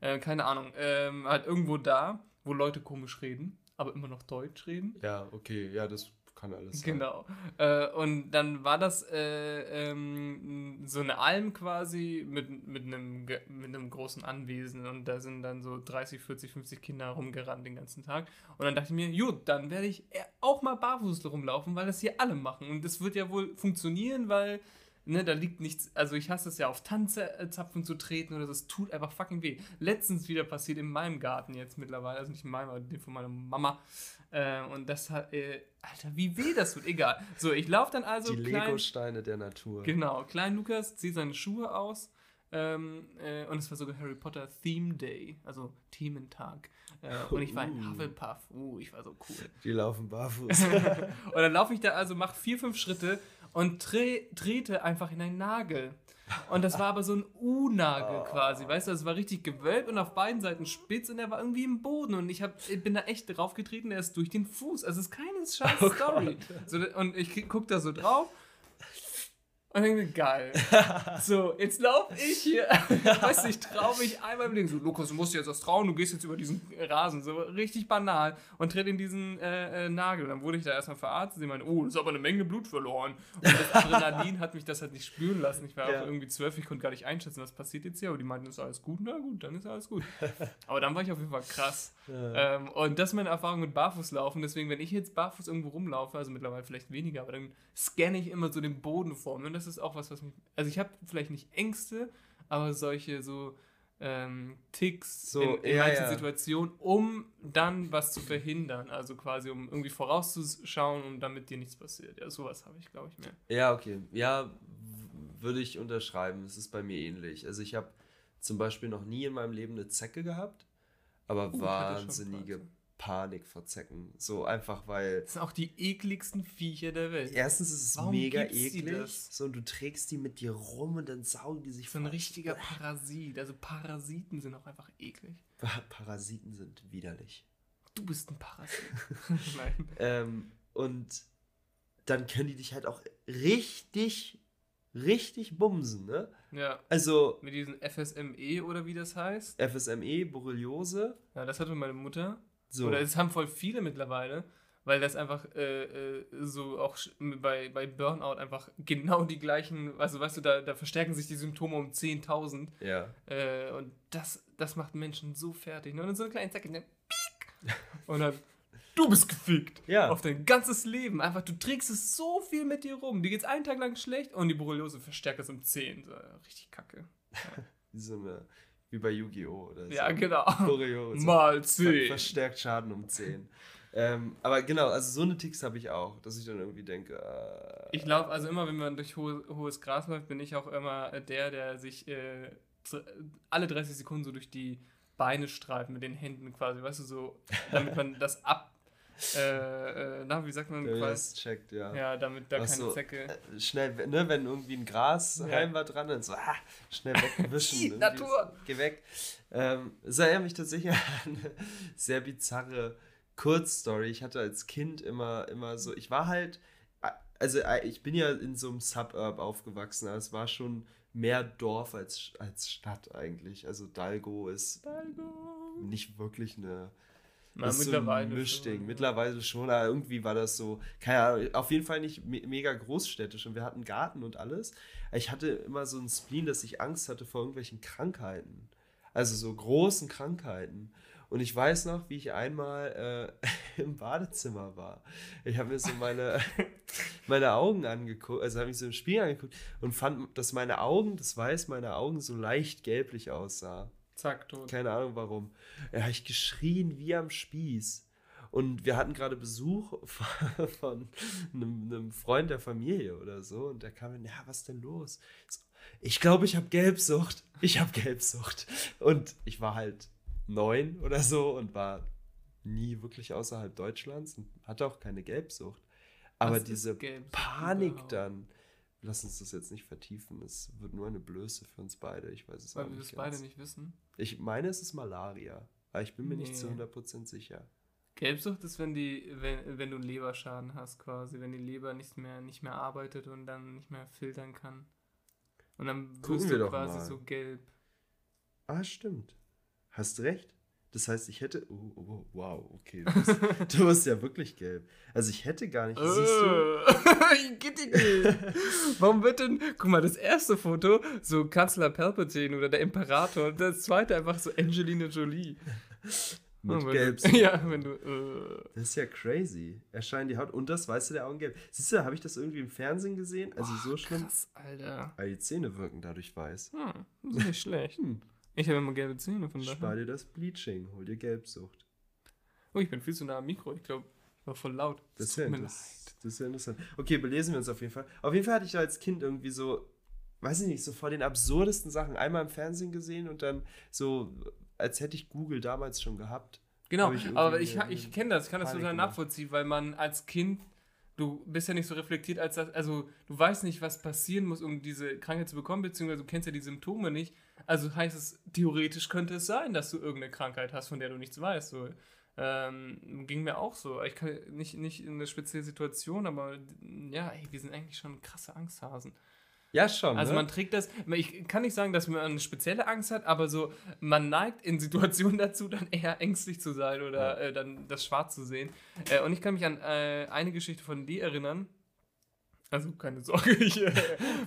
S2: Äh, keine Ahnung. Ähm, halt irgendwo da, wo Leute komisch reden, aber immer noch Deutsch reden.
S3: Ja, okay, ja, das kann alles sein.
S2: Genau. Äh, und dann war das äh, ähm, so eine Alm quasi mit, mit, einem, mit einem großen Anwesen und da sind dann so 30, 40, 50 Kinder rumgerannt den ganzen Tag. Und dann dachte ich mir, gut, dann werde ich auch mal barfuß rumlaufen, weil das hier alle machen. Und das wird ja wohl funktionieren, weil Ne, da liegt nichts, also ich hasse es ja auf Tanzzapfen zu treten oder das tut einfach fucking weh. Letztens wieder passiert in meinem Garten jetzt mittlerweile, also nicht in meinem, aber den von meiner Mama. Äh, und das hat, äh, Alter, wie weh das tut, egal. So, ich laufe dann also.
S3: Die Lego-Steine der Natur.
S2: Genau, klein Lukas zieht seine Schuhe aus. Ähm, äh, und es war sogar Harry Potter Theme Day, also Thementag. Äh, und ich war in uh. Hufflepuff. Uh, ich war so cool.
S3: Die laufen barfuß.
S2: und dann laufe ich da also, mache vier, fünf Schritte und tre trete einfach in einen Nagel. Und das war aber so ein U-Nagel oh. quasi, weißt du, es war richtig gewölbt und auf beiden Seiten spitz und er war irgendwie im Boden und ich, hab, ich bin da echt draufgetreten, der ist durch den Fuß. Also es ist keine scheiß oh Story. So, und ich guck da so drauf und denke mir, geil. so, jetzt laufe ich hier. weißt du, ich traue mich einmal im Leben. So, Lukas, du musst dir jetzt was trauen, du gehst jetzt über diesen Rasen. So richtig banal. Und tritt in diesen äh, äh, Nagel. Und dann wurde ich da erstmal verarztet. Sie meinte, oh, das ist aber eine Menge Blut verloren. Und das Adrenalin hat mich das halt nicht spüren lassen. Ich war ja. auch irgendwie zwölf, ich konnte gar nicht einschätzen, was passiert jetzt hier. Aber die meinten, ist alles gut? Na gut, dann ist alles gut. aber dann war ich auf jeden Fall krass. Ja. Ähm, und das ist meine Erfahrung mit Barfußlaufen. Deswegen, wenn ich jetzt barfuß irgendwo rumlaufe, also mittlerweile vielleicht weniger, aber dann scanne ich immer so den Boden vor mir. Und das ist auch was, was mich. Also ich habe vielleicht nicht Ängste, aber solche so ähm, Ticks so, in, in ja, manchen ja. Situationen, um dann was zu verhindern. Also quasi, um irgendwie vorauszuschauen und damit dir nichts passiert. Ja, sowas habe ich, glaube ich, mehr.
S3: Ja, okay. Ja, würde ich unterschreiben. Es ist bei mir ähnlich. Also ich habe zum Beispiel noch nie in meinem Leben eine Zecke gehabt, aber uh, wahnsinnige Panik vor Zecken. So einfach, weil.
S2: Das sind auch die ekligsten Viecher der Welt.
S3: Erstens ist es Warum mega eklig. So, und du trägst die mit dir rum und dann saugen die sich
S2: So ein richtiger Parasit. Also Parasiten sind auch einfach eklig.
S3: Parasiten sind widerlich.
S2: Du bist ein Parasit.
S3: Nein. Ähm, und dann können die dich halt auch richtig, richtig bumsen, ne?
S2: Ja.
S3: Also.
S2: Mit diesem FSME oder wie das heißt?
S3: FSME, Borreliose.
S2: Ja, das hatte meine Mutter. So. Oder es haben voll viele mittlerweile, weil das einfach äh, äh, so auch bei, bei Burnout einfach genau die gleichen, also weißt du, da, da verstärken sich die Symptome um 10.000.
S3: Ja.
S2: Äh, und das, das macht Menschen so fertig. Ne? Und dann so eine kleine Zacke, dann und dann, du bist gefickt.
S3: Ja.
S2: Auf dein ganzes Leben. Einfach, du trägst es so viel mit dir rum. Dir geht's einen Tag lang schlecht und die Borreliose verstärkt es um 10. So, richtig kacke. Ja.
S3: so eine wie bei Yu-Gi-Oh! oder so.
S2: Ja, genau.
S3: Choreo,
S2: so. Mal 10.
S3: Verstärkt Schaden um 10. ähm, aber genau, also so eine Ticks habe ich auch, dass ich dann irgendwie denke. Äh,
S2: ich glaube, also immer, wenn man durch ho hohes Gras läuft, bin ich auch immer der, der sich äh, alle 30 Sekunden so durch die Beine streift mit den Händen quasi, weißt du, so, damit man das ab äh, äh, na, wie sagt man?
S3: Ja, das checkt, ja.
S2: Ja, damit da Ach keine so,
S3: Zecke. Äh, schnell, ne, wenn irgendwie ein Grashalm ja. war dran, dann so, ah, schnell wegwischen.
S2: Natur!
S3: Geh weg. Ähm, es erinnert mich tatsächlich an eine sehr bizarre Kurzstory. Ich hatte als Kind immer, immer so, ich war halt, also äh, ich bin ja in so einem Suburb aufgewachsen, es war schon mehr Dorf als, als Stadt eigentlich. Also Dalgo ist
S2: Dalgo.
S3: nicht wirklich eine
S2: na, das mittlerweile
S3: so ein Mischding. Schon, Mittlerweile schon, aber irgendwie war das so, keine Ahnung, auf jeden Fall nicht me mega großstädtisch und wir hatten Garten und alles. Ich hatte immer so ein Spleen, dass ich Angst hatte vor irgendwelchen Krankheiten. Also so großen Krankheiten. Und ich weiß noch, wie ich einmal äh, im Badezimmer war. Ich habe mir so meine, meine Augen angeguckt, also habe ich so im Spiel angeguckt und fand, dass meine Augen, das Weiß meiner Augen so leicht gelblich aussah.
S2: Zack, tot.
S3: Keine Ahnung warum. Er habe ich geschrien wie am Spieß. Und wir hatten gerade Besuch von einem, einem, Freund der Familie oder so. Und der kam in, ja, was denn los? Ich glaube, ich habe Gelbsucht. Ich habe Gelbsucht. Und ich war halt neun oder so und war nie wirklich außerhalb Deutschlands und hatte auch keine Gelbsucht. Aber was diese Panik überhaupt? dann, lass uns das jetzt nicht vertiefen. Es wird nur eine Blöße für uns beide. Ich weiß es
S2: Weil wir es beide nicht wissen.
S3: Ich meine, es ist Malaria. Aber ich bin mir nee. nicht zu 100% sicher.
S2: Gelbsucht ist, wenn die, wenn, wenn du einen Leberschaden hast, quasi, wenn die Leber nicht mehr, nicht mehr arbeitet und dann nicht mehr filtern kann. Und dann
S3: wirst du
S2: quasi
S3: mal.
S2: so gelb.
S3: Ah, stimmt. Hast recht. Das heißt, ich hätte. Oh, oh, wow, okay. Du bist, du bist, ja wirklich gelb. Also ich hätte gar nicht. siehst
S2: du? Nicht. Warum wird denn. Guck mal, das erste Foto, so Kanzler Palpatine oder der Imperator. Und das zweite einfach so Angelina Jolie.
S3: Mit
S2: oh,
S3: gelb.
S2: Du, ja, wenn du. Uh.
S3: Das ist ja crazy. Erscheint die Haut und das weiße der Augen gelb. Siehst du, habe ich das irgendwie im Fernsehen gesehen? Also oh, so schlimm.
S2: Krass, Alter.
S3: Aber die Zähne wirken dadurch weiß.
S2: Hm, nicht schlecht. Hm. Ich habe immer gelbe Zähne von daher.
S3: Spar dir das Bleaching, hol dir Gelbsucht.
S2: Oh, ich bin viel zu nah am Mikro. Ich glaube, ich war voll laut.
S3: Das, das, ist ja das, das ist ja interessant. Okay, belesen wir uns auf jeden Fall. Auf jeden Fall hatte ich als Kind irgendwie so, weiß ich nicht, so vor den absurdesten Sachen einmal im Fernsehen gesehen und dann so als hätte ich Google damals schon gehabt.
S2: Genau, ich aber ich, ich kenne das, ich kann das total nachvollziehen, weil man als Kind, du bist ja nicht so reflektiert, als das, also du weißt nicht, was passieren muss, um diese Krankheit zu bekommen, beziehungsweise du kennst ja die Symptome nicht. Also heißt es, theoretisch könnte es sein, dass du irgendeine Krankheit hast, von der du nichts weißt. So. Ähm, ging mir auch so. Ich kann nicht, nicht in eine spezielle Situation, aber ja, ey, wir sind eigentlich schon krasse Angsthasen.
S3: Ja, schon.
S2: Also
S3: ne?
S2: man trägt das, ich kann nicht sagen, dass man eine spezielle Angst hat, aber so, man neigt in Situationen dazu, dann eher ängstlich zu sein oder ja. äh, dann das Schwarz zu sehen. Äh, und ich kann mich an äh, eine Geschichte von dir erinnern. Also keine Sorge, ich äh,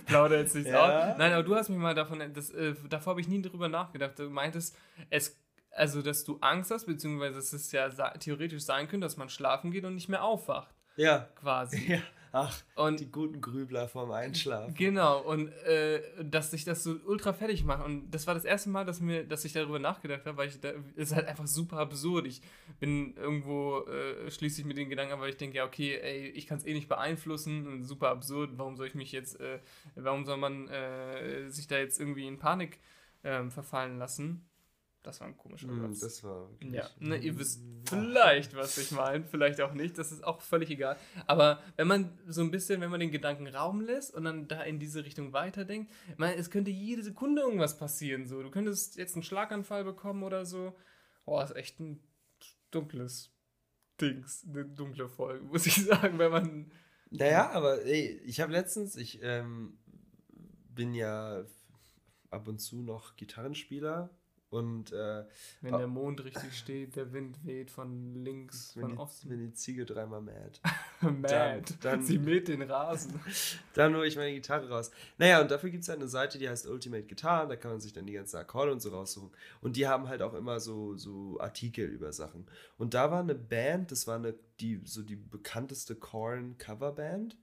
S2: plaudere jetzt nicht ja. aus. Nein, aber du hast mich mal davon, das, äh, davor habe ich nie drüber nachgedacht. Du meintest, es, also dass du Angst hast, beziehungsweise dass es ja theoretisch sein könnte, dass man schlafen geht und nicht mehr aufwacht.
S3: Ja.
S2: Quasi.
S3: Ja. Ach, und die guten Grübler vorm Einschlafen.
S2: Genau, und äh, dass sich das so ultra fertig macht. Und das war das erste Mal, dass, mir, dass ich darüber nachgedacht habe, weil ich da, ist halt einfach super absurd. Ich bin irgendwo, äh, schließe ich mit den Gedanken, weil ich denke, ja, okay, ey, ich kann es eh nicht beeinflussen. Und super absurd, warum soll ich mich jetzt, äh, warum soll man äh, sich da jetzt irgendwie in Panik ähm, verfallen lassen? Das war ein komischer
S3: mm, Satz. Das war wirklich
S2: ja, ne, ihr wisst vielleicht, was ich meine, vielleicht auch nicht, das ist auch völlig egal. Aber wenn man so ein bisschen, wenn man den Gedanken Raum lässt und dann da in diese Richtung weiterdenkt, man, es könnte jede Sekunde irgendwas passieren. So. Du könntest jetzt einen Schlaganfall bekommen oder so. Boah, ist echt ein dunkles Dings, eine dunkle Folge, muss ich sagen, wenn man.
S3: Naja, aber ey, ich habe letztens, ich ähm, bin ja ab und zu noch Gitarrenspieler und äh,
S2: wenn der Mond richtig steht, der Wind weht von links, von
S3: die,
S2: Osten.
S3: Wenn die Ziege dreimal mäht.
S2: mad. Dann, dann, Sie mäht den Rasen.
S3: dann hole ich meine Gitarre raus. Naja, und dafür gibt es eine Seite, die heißt Ultimate Guitar. Da kann man sich dann die ganzen Akkorde und so raussuchen. Und die haben halt auch immer so, so Artikel über Sachen. Und da war eine Band, das war eine, die, so die bekannteste Korn-Coverband.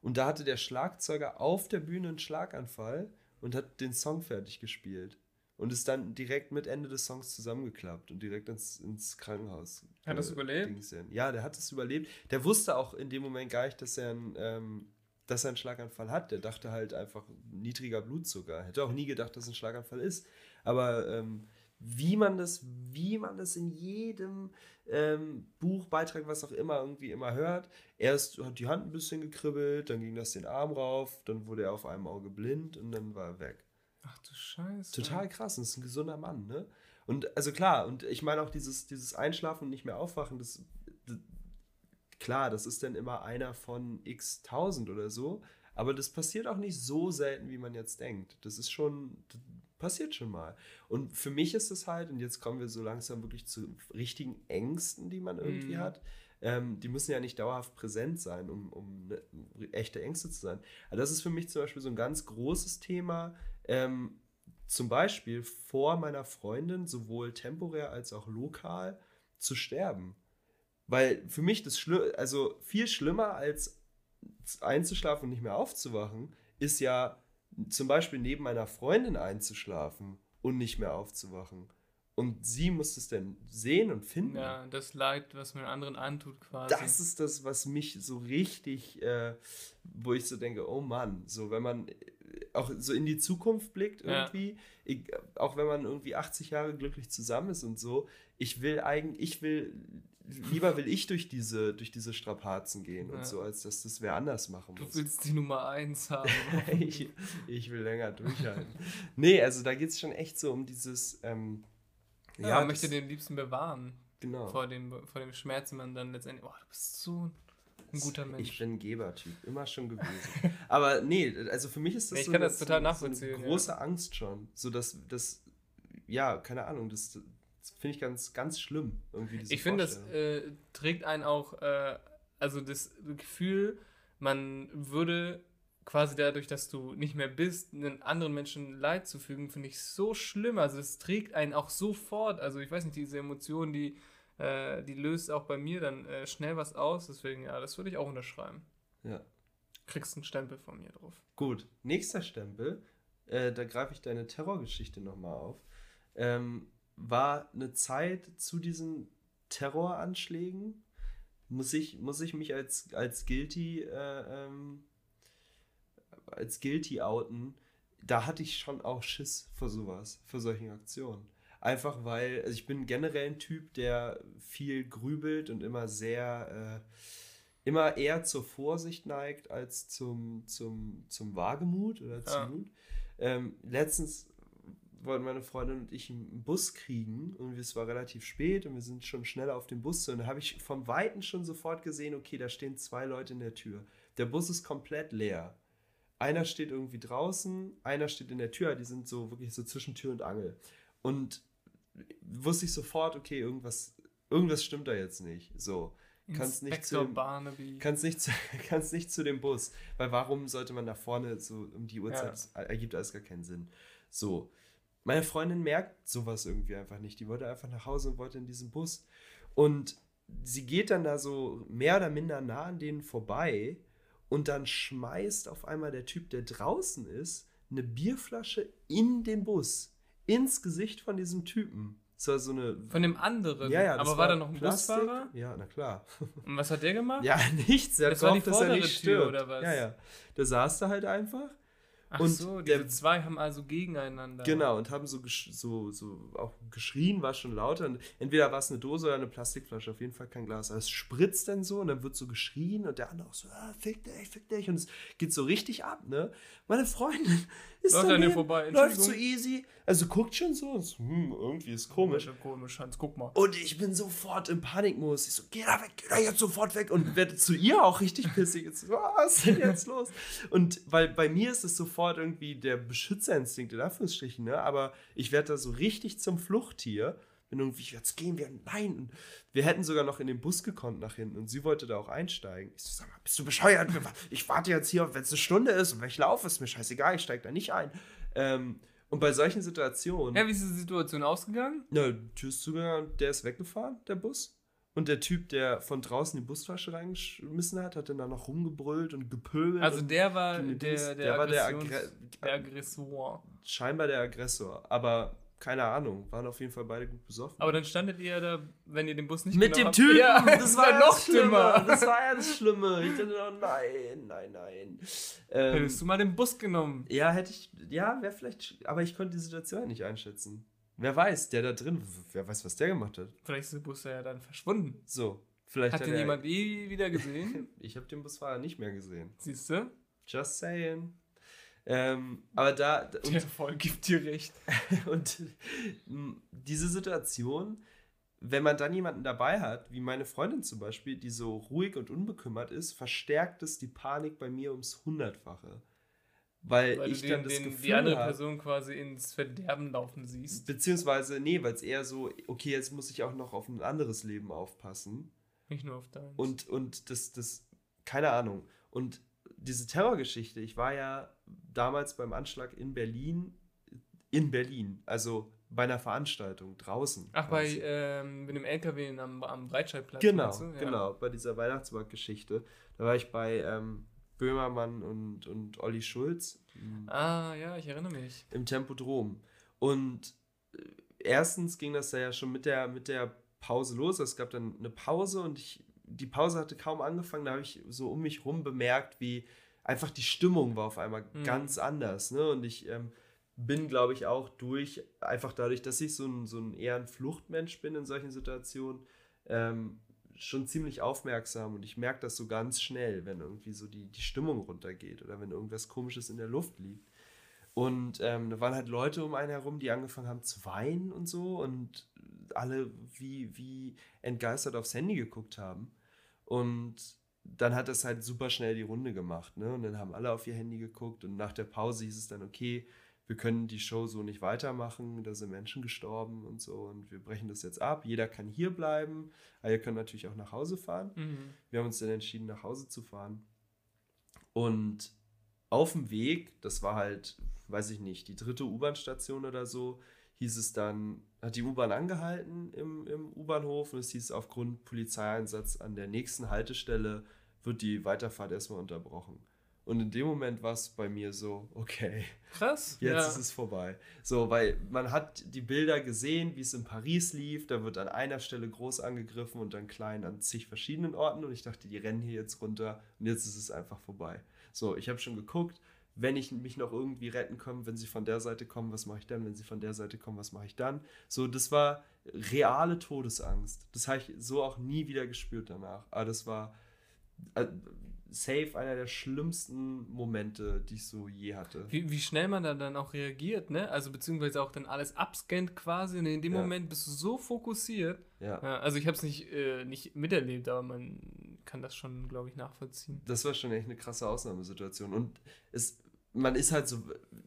S3: Und da hatte der Schlagzeuger auf der Bühne einen Schlaganfall und hat den Song fertig gespielt und ist dann direkt mit Ende des Songs zusammengeklappt und direkt ins, ins Krankenhaus.
S2: Hat das überlebt?
S3: Ja, der hat es überlebt. Der wusste auch in dem Moment gar nicht, dass er, ein, ähm, dass er einen Schlaganfall hat. Der dachte halt einfach niedriger Blutzucker. Hätte auch nie gedacht, dass es ein Schlaganfall ist. Aber ähm, wie man das, wie man das in jedem ähm, Buch, Beitrag, was auch immer, irgendwie immer hört. Erst hat die Hand ein bisschen gekribbelt, dann ging das den Arm rauf, dann wurde er auf einem Auge blind und dann war er weg.
S2: Ach du Scheiße.
S3: Total krass. Das ist ein gesunder Mann, ne? Und also klar, und ich meine auch dieses, dieses Einschlafen und nicht mehr aufwachen, das, das, klar, das ist dann immer einer von x tausend oder so, aber das passiert auch nicht so selten, wie man jetzt denkt. Das ist schon, das passiert schon mal. Und für mich ist es halt, und jetzt kommen wir so langsam wirklich zu richtigen Ängsten, die man irgendwie mhm. hat. Ähm, die müssen ja nicht dauerhaft präsent sein, um, um, ne, um echte Ängste zu sein. Aber das ist für mich zum Beispiel so ein ganz großes Thema, ähm, zum Beispiel vor meiner Freundin sowohl temporär als auch lokal zu sterben. Weil für mich das Schli also viel schlimmer als einzuschlafen und nicht mehr aufzuwachen, ist ja zum Beispiel neben meiner Freundin einzuschlafen und nicht mehr aufzuwachen. Und sie muss es dann sehen und finden.
S2: Ja, das Leid, was man anderen antut, quasi.
S3: Das ist das, was mich so richtig, äh, wo ich so denke, oh Mann, so wenn man auch so in die Zukunft blickt irgendwie, ja. ich, auch wenn man irgendwie 80 Jahre glücklich zusammen ist und so, ich will eigentlich, ich will, lieber will ich durch diese, durch diese Strapazen gehen ja. und so, als dass das wer anders machen
S2: muss. Du willst die Nummer 1 haben.
S3: ich, ich, will länger durchhalten. nee, also da geht es schon echt so um dieses, ähm,
S2: ja, ja man möchte den liebsten bewahren. Genau. Vor dem, vor dem Schmerz, wenn man dann letztendlich, oh, du bist so ein guter Mensch.
S3: Ich bin ein Gebertyp, immer schon gewesen. Aber nee, also für mich ist das
S2: ich
S3: so,
S2: kann das total nachvollziehen,
S3: so eine große ja. Angst schon. So dass das, ja, keine Ahnung, das, das finde ich ganz, ganz schlimm. Irgendwie
S2: ich finde, das äh, trägt einen auch, äh, also das Gefühl, man würde quasi dadurch, dass du nicht mehr bist, einen anderen Menschen Leid zu fügen, finde ich so schlimm. Also es trägt einen auch sofort. Also ich weiß nicht, diese Emotion, die, äh, die löst auch bei mir dann äh, schnell was aus. Deswegen, ja, das würde ich auch unterschreiben.
S3: Ja.
S2: Kriegst einen Stempel von mir drauf.
S3: Gut, nächster Stempel, äh, da greife ich deine Terrorgeschichte nochmal auf. Ähm, war eine Zeit zu diesen Terroranschlägen, muss ich, muss ich mich als, als guilty äh, ähm, als guilty outen, da hatte ich schon auch Schiss vor sowas, vor solchen Aktionen. Einfach weil, also ich bin generell ein Typ, der viel grübelt und immer sehr, äh, immer eher zur Vorsicht neigt als zum, zum, zum Wagemut oder zum ja. Mut. Ähm, letztens wollten meine Freundin und ich einen Bus kriegen und es war relativ spät und wir sind schon schneller auf dem Bus und da habe ich vom Weiten schon sofort gesehen, okay, da stehen zwei Leute in der Tür. Der Bus ist komplett leer einer steht irgendwie draußen, einer steht in der Tür, die sind so wirklich so zwischen Tür und Angel. Und wusste ich sofort, okay, irgendwas, irgendwas stimmt da jetzt nicht. So. Kannst nicht, zu dem, kannst, nicht zu, kannst nicht zu dem Bus. Weil warum sollte man da vorne so um die Uhrzeit, ja. ergibt alles gar keinen Sinn. So. Meine Freundin merkt sowas irgendwie einfach nicht. Die wollte einfach nach Hause und wollte in diesen Bus. Und sie geht dann da so mehr oder minder nah an denen vorbei und dann schmeißt auf einmal der Typ, der draußen ist, eine Bierflasche in den Bus. Ins Gesicht von diesem Typen. Das war so eine.
S2: Von dem anderen. Ja, ja. Aber war, war da noch ein Plastik. Busfahrer?
S3: Ja, na klar.
S2: Und was hat der gemacht?
S3: Ja, nichts. Der das war die dass er nicht Tür, oder was? Ja, ja. Der saß da halt einfach
S2: Ach und so, diese der, zwei haben also gegeneinander.
S3: Genau, und haben so, so, so auch geschrien, war schon lauter. Und entweder war es eine Dose oder eine Plastikflasche, auf jeden Fall kein Glas. Aber es spritzt dann so und dann wird so geschrien und der andere auch so, ah, fick dich, fick dich. Und es geht so richtig ab, ne? Meine Freundin ist läuft daneben, vorbei. läuft so easy. Also guckt schon so, so hm, irgendwie ist komisch.
S2: Komisch, Hans, guck mal.
S3: Und ich bin sofort im Panikmodus. Ich so, geh da weg, geh da jetzt sofort weg. Und werde zu ihr auch richtig pissig. Jetzt, so, was ist denn jetzt los? Und weil bei mir ist es sofort irgendwie der Beschützerinstinkt, in Anführungsstrichen, ne? Aber ich werde da so richtig zum Fluchttier wenn irgendwie, jetzt gehen wir, nein. Und wir hätten sogar noch in den Bus gekonnt nach hinten und sie wollte da auch einsteigen. Ich so, sag mal, bist du bescheuert? Ich warte jetzt hier, wenn es eine Stunde ist und wenn ich laufe, ist mir scheißegal, ich steige da nicht ein. Ähm, und bei solchen Situationen.
S2: Ja, wie ist die Situation ausgegangen?
S3: Na, die Tür ist zugegangen, der ist weggefahren, der Bus. Und der Typ, der von draußen die Busflasche reingeschmissen hat, hat dann da noch rumgebrüllt und gepöbelt.
S2: Also der war der, der, der, war der Aggressor.
S3: Scheinbar der Aggressor. Aber keine Ahnung, waren auf jeden Fall beide gut besoffen.
S2: Aber dann standet ihr da, wenn ihr den Bus nicht
S3: Mit dem Typen! Ja, das war ja noch schlimmer. Das war ja das Schlimme. Ich dachte, oh nein, nein, nein.
S2: Ähm, Hättest du mal den Bus genommen?
S3: Ja, hätte ich, ja, wäre vielleicht, aber ich konnte die Situation nicht einschätzen. Wer weiß, der da drin, wer weiß, was der gemacht hat.
S2: Vielleicht ist der Bus ja dann verschwunden.
S3: So, vielleicht
S2: hat, hat den jemand je wieder gesehen?
S3: ich habe den Busfahrer nicht mehr gesehen.
S2: Siehst du?
S3: Just saying. Ähm, aber da.
S2: Und, Der Erfolg gibt dir recht.
S3: und diese Situation, wenn man dann jemanden dabei hat, wie meine Freundin zum Beispiel, die so ruhig und unbekümmert ist, verstärkt es die Panik bei mir ums Hundertfache. Weil, weil ich den, dann das den, Gefühl
S2: die andere Person quasi ins Verderben laufen siehst.
S3: Beziehungsweise, nee, weil es eher so, okay, jetzt muss ich auch noch auf ein anderes Leben aufpassen.
S2: Nicht nur auf deins.
S3: Und, und das, das, keine Ahnung. Und diese Terrorgeschichte, ich war ja damals beim Anschlag in Berlin, in Berlin, also bei einer Veranstaltung draußen.
S2: Ach, quasi. bei ähm, mit dem LKW am, am Breitscheidplatz.
S3: Genau, ja. genau, bei dieser Weihnachtsmarktgeschichte. Da war ich bei ähm, Böhmermann und, und Olli Schulz.
S2: Ah, ja, ich erinnere mich.
S3: Im Tempodrom. Und äh, erstens ging das da ja schon mit der, mit der Pause los. Es gab dann eine Pause und ich, die Pause hatte kaum angefangen. Da habe ich so um mich rum bemerkt, wie einfach die Stimmung war auf einmal mhm. ganz anders. Ne? Und ich ähm, bin, glaube ich, auch durch, einfach dadurch, dass ich so ein, so ein eher ein Fluchtmensch bin in solchen Situationen, ähm, schon ziemlich aufmerksam und ich merke das so ganz schnell, wenn irgendwie so die, die Stimmung runtergeht oder wenn irgendwas Komisches in der Luft liegt. Und ähm, da waren halt Leute um einen herum, die angefangen haben zu weinen und so und alle wie, wie entgeistert aufs Handy geguckt haben. Und dann hat das halt super schnell die Runde gemacht. Ne? Und dann haben alle auf ihr Handy geguckt und nach der Pause hieß es dann, okay, wir können die Show so nicht weitermachen, da sind Menschen gestorben und so und wir brechen das jetzt ab. Jeder kann hier bleiben, aber ihr könnt natürlich auch nach Hause fahren. Mhm. Wir haben uns dann entschieden, nach Hause zu fahren. Und auf dem Weg, das war halt, weiß ich nicht, die dritte U-Bahn-Station oder so, hieß es dann, hat die U-Bahn angehalten im, im U-Bahnhof und es hieß, aufgrund Polizeieinsatz an der nächsten Haltestelle wird die Weiterfahrt erstmal unterbrochen. Und in dem Moment war es bei mir so, okay.
S2: Krass.
S3: Jetzt ja. ist es vorbei. So, weil man hat die Bilder gesehen, wie es in Paris lief. Da wird an einer Stelle groß angegriffen und dann klein an zig verschiedenen Orten. Und ich dachte, die rennen hier jetzt runter und jetzt ist es einfach vorbei. So, ich habe schon geguckt, wenn ich mich noch irgendwie retten kann, wenn sie von der Seite kommen, was mache ich dann? Wenn sie von der Seite kommen, was mache ich dann? So, das war reale Todesangst. Das habe ich so auch nie wieder gespürt danach. Aber das war äh, safe einer der schlimmsten Momente, die ich so je hatte.
S2: Wie, wie schnell man da dann auch reagiert, ne? Also beziehungsweise auch dann alles abscannt quasi und in dem ja. Moment bist du so fokussiert. Ja. ja also ich habe es nicht, äh, nicht miterlebt, aber man kann das schon, glaube ich, nachvollziehen.
S3: Das war schon echt eine krasse Ausnahmesituation und es, man ist halt so,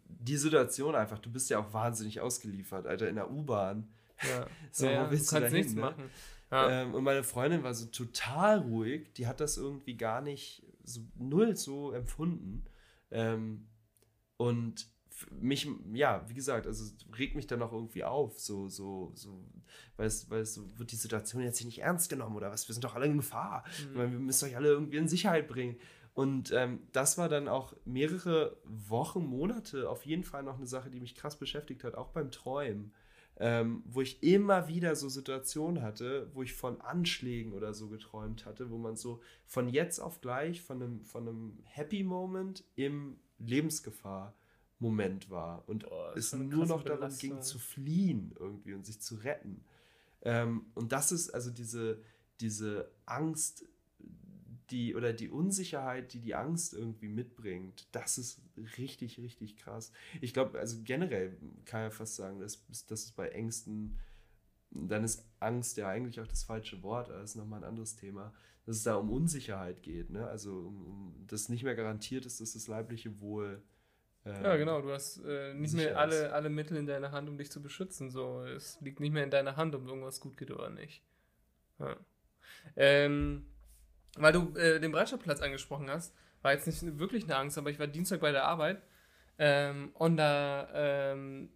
S3: die Situation einfach, du bist ja auch wahnsinnig ausgeliefert, Alter, in der U-Bahn. Ja. so, ja, wo willst du, du nichts ne? machen. Ja. Ähm, und meine Freundin war so total ruhig, die hat das irgendwie gar nicht so null so empfunden. Ähm, und mich, ja, wie gesagt, also regt mich dann auch irgendwie auf, so, so, so, weil es, weil es so wird die Situation jetzt hier nicht ernst genommen oder was, wir sind doch alle in Gefahr, mhm. wir müssen euch alle irgendwie in Sicherheit bringen. Und ähm, das war dann auch mehrere Wochen, Monate auf jeden Fall noch eine Sache, die mich krass beschäftigt hat, auch beim Träumen. Ähm, wo ich immer wieder so Situationen hatte, wo ich von Anschlägen oder so geträumt hatte, wo man so von jetzt auf gleich von einem, von einem Happy Moment im Lebensgefahr Moment war. Und Boah, es nur noch darum ging zu fliehen irgendwie und sich zu retten. Ähm, und das ist also diese, diese Angst, die oder die Unsicherheit, die die Angst irgendwie mitbringt, das ist richtig, richtig krass. Ich glaube, also generell kann ja fast sagen, dass, dass es bei Ängsten, dann ist Angst ja eigentlich auch das falsche Wort, aber das ist nochmal ein anderes Thema, dass es da um Unsicherheit geht, ne? also um, um das nicht mehr garantiert ist, dass das leibliche Wohl
S2: äh, ja, genau, du hast äh, nicht mehr alle, alle Mittel in deiner Hand, um dich zu beschützen. So, es liegt nicht mehr in deiner Hand, ob irgendwas gut geht oder nicht. Ja. Ähm, weil du äh, den Breitscheidplatz angesprochen hast, war jetzt nicht wirklich eine Angst, aber ich war Dienstag bei der Arbeit ähm, und da ähm,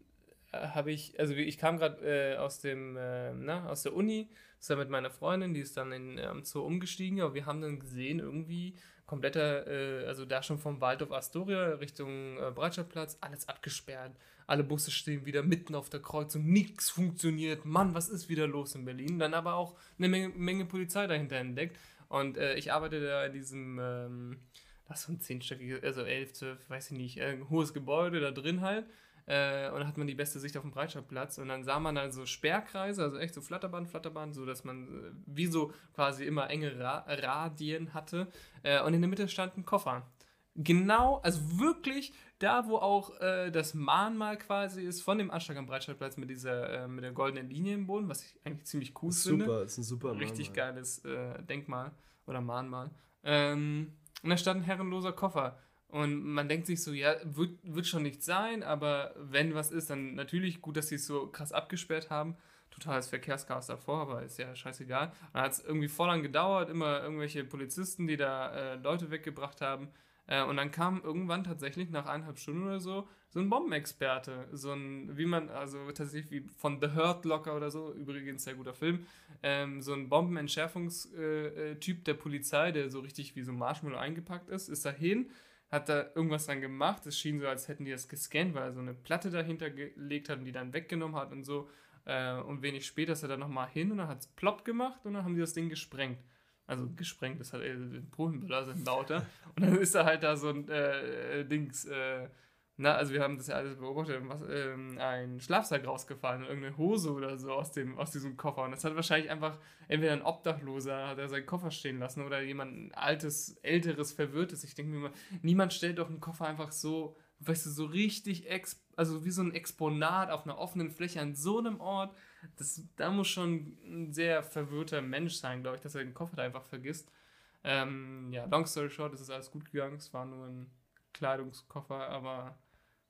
S2: habe ich, also ich kam gerade äh, aus dem, äh, na, aus der Uni, ist da mit meiner Freundin, die ist dann in, am ähm, Zoo umgestiegen, aber wir haben dann gesehen, irgendwie kompletter, äh, also da schon vom Waldorf Astoria Richtung äh, Breitscheidplatz, alles abgesperrt. Alle Busse stehen wieder mitten auf der Kreuzung, nichts funktioniert. Mann, was ist wieder los in Berlin? Dann aber auch eine Menge, Menge Polizei dahinter entdeckt. Und äh, ich arbeite da in diesem, ähm, das ist so ein zehnstöckiges, also elf, zwölf, weiß ich nicht, ein hohes Gebäude da drin halt. Äh, und dann hat man die beste Sicht auf den Breitscheidplatz und dann sah man dann so Sperrkreise, also echt so Flatterband, Flatterband, so dass man äh, wie so quasi immer enge Ra Radien hatte. Äh, und in der Mitte stand ein Koffer. Genau, also wirklich da, wo auch äh, das Mahnmal quasi ist von dem Anschlag am Breitscheidplatz mit dieser, äh, mit der goldenen Linie im Boden, was ich eigentlich ziemlich cool
S3: ist
S2: finde.
S3: Super, ist ein super
S2: Mahnmal. Richtig geiles äh, Denkmal oder Mahnmal. Ähm, und da stand ein herrenloser Koffer. Und man denkt sich so, ja, wird, wird schon nichts sein, aber wenn was ist, dann natürlich gut, dass sie es so krass abgesperrt haben. Totales Verkehrschaos davor, aber ist ja scheißegal. Dann hat es irgendwie voll lang gedauert, immer irgendwelche Polizisten, die da äh, Leute weggebracht haben. Äh, und dann kam irgendwann tatsächlich nach eineinhalb Stunden oder so so ein Bombenexperte, so ein, wie man, also tatsächlich wie von The Hurt Locker oder so, übrigens sehr guter Film, ähm, so ein Bombenentschärfungstyp äh, äh der Polizei, der so richtig wie so Marshmallow eingepackt ist, ist dahin, hat da irgendwas dran gemacht. Es schien so, als hätten die das gescannt, weil er so eine Platte dahinter gelegt hat und die dann weggenommen hat und so. Äh, und wenig später ist er dann nochmal hin und dann hat es plopp gemacht und dann haben die das Ding gesprengt. Also gesprengt ist halt, äh, Polenböller sind lauter. und dann ist da halt da so ein äh, Dings, äh, na, also wir haben das ja alles beobachtet, was, ähm, ein Schlafsack rausgefallen, irgendeine Hose oder so aus, dem, aus diesem Koffer. Und das hat wahrscheinlich einfach entweder ein Obdachloser, hat er seinen Koffer stehen lassen oder jemand altes, älteres, verwirrtes. Ich denke mir immer, niemand stellt doch einen Koffer einfach so, weißt du, so richtig, also wie so ein Exponat auf einer offenen Fläche an so einem Ort. Das, da muss schon ein sehr verwirrter Mensch sein, glaube ich, dass er den Koffer da einfach vergisst. Ähm, ja, long story short, es ist alles gut gegangen. Es war nur ein Kleidungskoffer, aber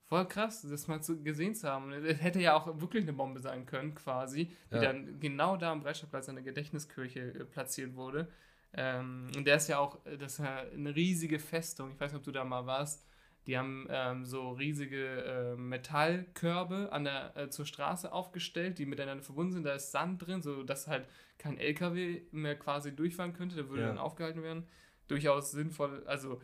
S2: voll krass, das mal zu, gesehen zu haben. Es hätte ja auch wirklich eine Bombe sein können, quasi, die ja. dann genau da am Breitscheidplatz in der Gedächtniskirche äh, platziert wurde. Ähm, und der ist ja auch, das ist eine riesige Festung. Ich weiß nicht, ob du da mal warst. Die haben ähm, so riesige äh, Metallkörbe an der, äh, zur Straße aufgestellt, die miteinander verbunden sind. Da ist Sand drin, sodass halt kein LKW mehr quasi durchfahren könnte. Der würde ja. dann aufgehalten werden. Durchaus sinnvoll, also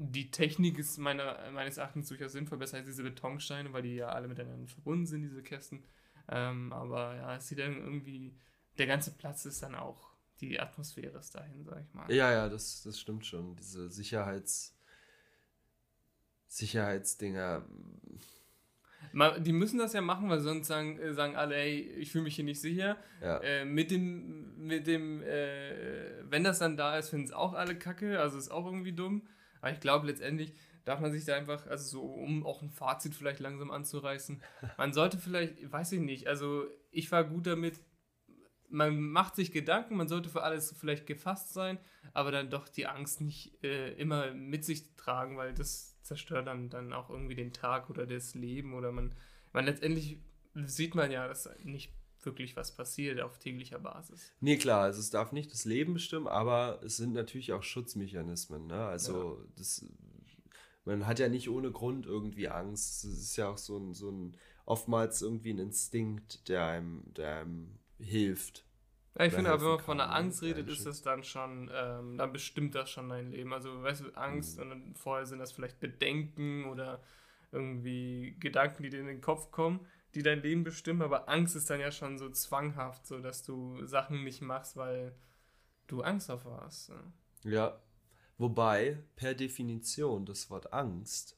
S2: die Technik ist meiner, meines Erachtens durchaus sinnvoll, besser als diese Betonsteine, weil die ja alle miteinander verbunden sind, diese Kästen. Ähm, aber ja, es sieht dann irgendwie, der ganze Platz ist dann auch, die Atmosphäre ist dahin, sag ich mal.
S3: Ja, ja, das, das stimmt schon. Diese Sicherheits, Sicherheitsdinger.
S2: Die müssen das ja machen, weil sonst sagen, äh, sagen alle, ey, ich fühle mich hier nicht sicher. Ja. Äh, mit dem, mit dem äh, wenn das dann da ist, finden es auch alle kacke, also ist auch irgendwie dumm. Aber ich glaube, letztendlich darf man sich da einfach, also so, um auch ein Fazit vielleicht langsam anzureißen, man sollte vielleicht, weiß ich nicht, also ich war gut damit, man macht sich Gedanken, man sollte für alles vielleicht gefasst sein, aber dann doch die Angst nicht äh, immer mit sich tragen, weil das zerstört dann, dann auch irgendwie den Tag oder das Leben oder man, man letztendlich sieht man ja, dass nicht wirklich was passiert auf täglicher Basis.
S3: Nee, klar, also es darf nicht das Leben bestimmen, aber es sind natürlich auch Schutzmechanismen. Ne? Also ja. das, man hat ja nicht ohne Grund irgendwie Angst. Es ist ja auch so ein, so ein oftmals irgendwie ein Instinkt, der einem, der einem hilft.
S2: Ja, ich finde aber, wenn man von der Angst redet, ist das dann schon, ähm, dann bestimmt das schon dein Leben. Also, weißt du, Angst mhm. und vorher sind das vielleicht Bedenken oder irgendwie Gedanken, die dir in den Kopf kommen die dein Leben bestimmen, aber Angst ist dann ja schon so zwanghaft, so dass du Sachen nicht machst, weil du Angst davor hast. Ne?
S3: Ja. Wobei, per Definition, das Wort Angst.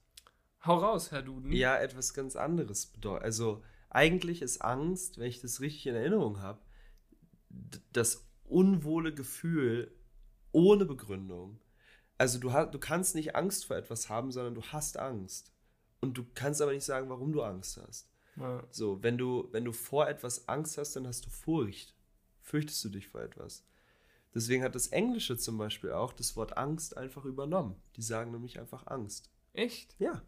S2: Hau raus, Herr Duden.
S3: Ja, etwas ganz anderes bedeutet. Also, eigentlich ist Angst, wenn ich das richtig in Erinnerung habe, das unwohle Gefühl ohne Begründung. Also, du, du kannst nicht Angst vor etwas haben, sondern du hast Angst. Und du kannst aber nicht sagen, warum du Angst hast. Ja. So, wenn du, wenn du vor etwas Angst hast, dann hast du Furcht. Fürchtest du dich vor etwas. Deswegen hat das Englische zum Beispiel auch das Wort Angst einfach übernommen. Die sagen nämlich einfach Angst.
S2: Echt?
S3: Ja.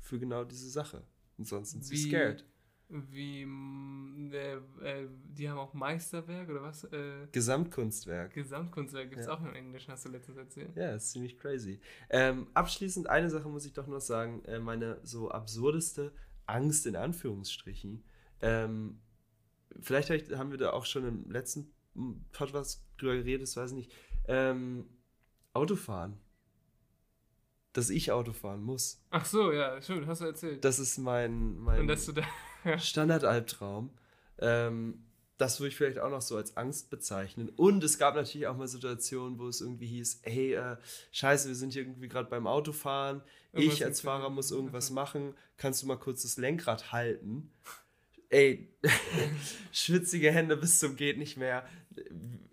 S3: Für genau diese Sache. Und sonst sind sie scared.
S2: Wie, äh, äh, die haben auch Meisterwerk oder was? Äh,
S3: Gesamtkunstwerk.
S2: Gesamtkunstwerk gibt es ja. auch im Englischen, hast du letztens erzählt.
S3: Ja, ist ziemlich crazy. Ähm, abschließend eine Sache muss ich doch noch sagen. Äh, meine so absurdeste Angst in Anführungsstrichen. Ähm, vielleicht haben wir da auch schon im letzten Podcast drüber geredet, das weiß ich nicht. Ähm, Autofahren. Dass ich Auto fahren muss.
S2: Ach so, ja, schön, hast du erzählt.
S3: Das ist mein, mein
S2: da,
S3: Standardalbtraum. Ähm, das würde ich vielleicht auch noch so als Angst bezeichnen. Und es gab natürlich auch mal Situationen, wo es irgendwie hieß, hey, äh, scheiße, wir sind hier irgendwie gerade beim Autofahren, irgendwas ich als Fahrer muss irgendwas machen, kannst du mal kurz das Lenkrad halten? Ey, schwitzige Hände bis zum geht nicht mehr.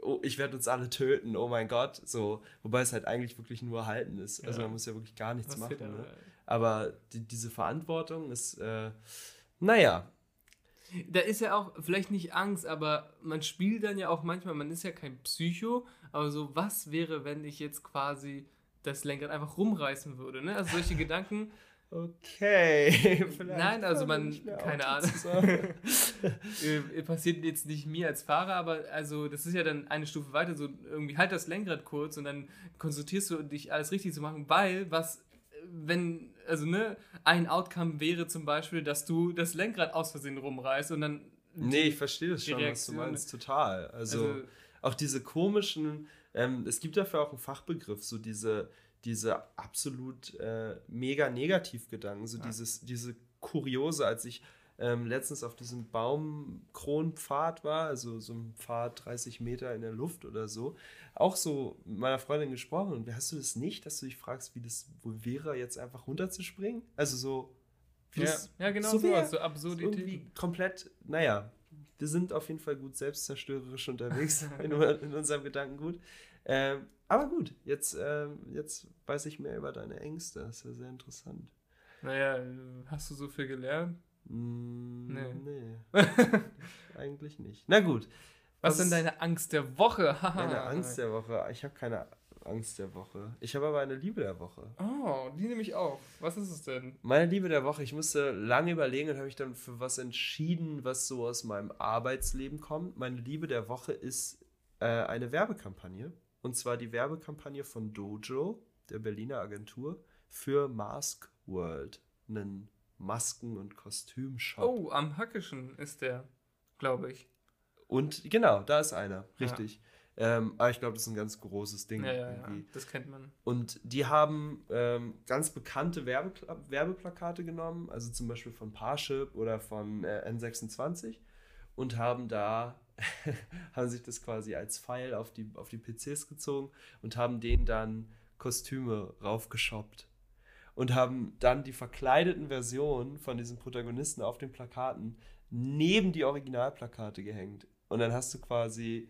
S3: Oh, ich werde uns alle töten, oh mein Gott. So, wobei es halt eigentlich wirklich nur halten ist. Also ja. man muss ja wirklich gar nichts Was machen. Ne? Aber die, diese Verantwortung ist, äh, naja,
S2: da ist ja auch vielleicht nicht Angst, aber man spielt dann ja auch manchmal, man ist ja kein Psycho, aber so, was wäre, wenn ich jetzt quasi das Lenkrad einfach rumreißen würde, ne? Also solche Gedanken.
S3: Okay.
S2: Nein, also man, keine Ahnung. Äh, passiert jetzt nicht mir als Fahrer, aber also das ist ja dann eine Stufe weiter, so irgendwie halt das Lenkrad kurz und dann konsultierst du dich alles richtig zu machen, weil was wenn, also ne, ein Outcome wäre zum Beispiel, dass du das Lenkrad aus Versehen rumreißt und dann.
S3: Nee, ich verstehe das schon, Reaktion. was du meinst, total. Also, also auch diese komischen, ähm, es gibt dafür auch einen Fachbegriff, so diese, diese absolut äh, mega Negativgedanken, so ja. dieses, diese Kuriose, als ich ähm, letztens auf diesem Baumkronpfad war, also so ein Pfad 30 Meter in der Luft oder so, auch so mit meiner Freundin gesprochen. Und hast du das nicht, dass du dich fragst, wie das wohl wäre, jetzt einfach runterzuspringen? Also so. wie
S2: Ja,
S3: das
S2: ja genau
S3: so
S2: so,
S3: wär.
S2: so Absurditäten.
S3: irgendwie komplett, naja, wir sind auf jeden Fall gut selbstzerstörerisch unterwegs in, in unserem Gedankengut. Ähm, aber gut, jetzt, ähm, jetzt weiß ich mehr über deine Ängste. Das ist ja sehr interessant.
S2: Naja, äh, hast du so viel gelernt?
S3: Mm,
S2: Nee.
S3: nee. Eigentlich nicht. Na gut.
S2: Was ist
S3: ist
S2: denn deine Angst der Woche?
S3: Meine Angst der Woche. Ich habe keine Angst der Woche. Ich habe aber eine Liebe der Woche.
S2: Oh, die nehme ich auch. Was ist es denn?
S3: Meine Liebe der Woche, ich musste lange überlegen und habe mich dann für was entschieden, was so aus meinem Arbeitsleben kommt. Meine Liebe der Woche ist äh, eine Werbekampagne. Und zwar die Werbekampagne von Dojo, der Berliner Agentur, für Mask World, einen Masken- und Kostümshop.
S2: Oh, am Hackischen ist der, glaube ich.
S3: Und genau, da ist einer, richtig. Ähm, aber ich glaube, das ist ein ganz großes Ding.
S2: Ja, ja, ja. Das kennt man.
S3: Und die haben ähm, ganz bekannte Werbekla Werbeplakate genommen, also zum Beispiel von Parship oder von äh, N26 und haben da, haben sich das quasi als Pfeil auf die, auf die PCs gezogen und haben denen dann Kostüme raufgeschoppt. Und haben dann die verkleideten Versionen von diesen Protagonisten auf den Plakaten neben die Originalplakate gehängt. Und dann hast du quasi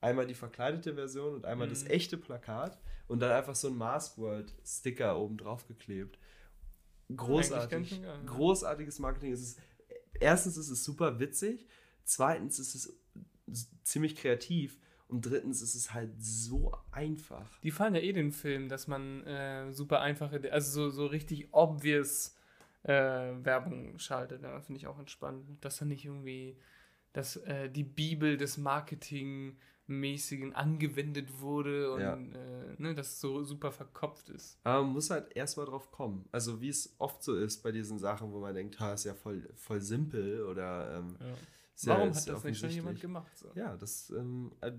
S3: einmal die verkleidete Version und einmal das
S2: Mhm.
S3: echte Plakat und dann einfach so ein Mask World Sticker oben drauf geklebt. Großartig.
S2: geil.
S3: Großartiges Marketing. Es ist, erstens ist es super witzig, zweitens ist es ziemlich kreativ und drittens ist es halt so einfach.
S2: Die fahren ja eh den Film, dass man äh, super einfache, also so, so richtig obvious äh, Werbung schaltet. Ja, Finde ich auch entspannt. Dass dann nicht irgendwie, dass äh, die Bibel des Marketingmäßigen angewendet wurde und
S3: Ja.
S2: äh, ne, dass es so super verkopft ist.
S3: Aber man muss halt erstmal drauf kommen. Also wie es oft so ist bei diesen Sachen, wo man denkt, ha, ist ja voll, voll simpel oder ähm,
S2: Ja. Warum hat das nicht schon jemand gemacht? So?
S3: Ja, das ähm, äh,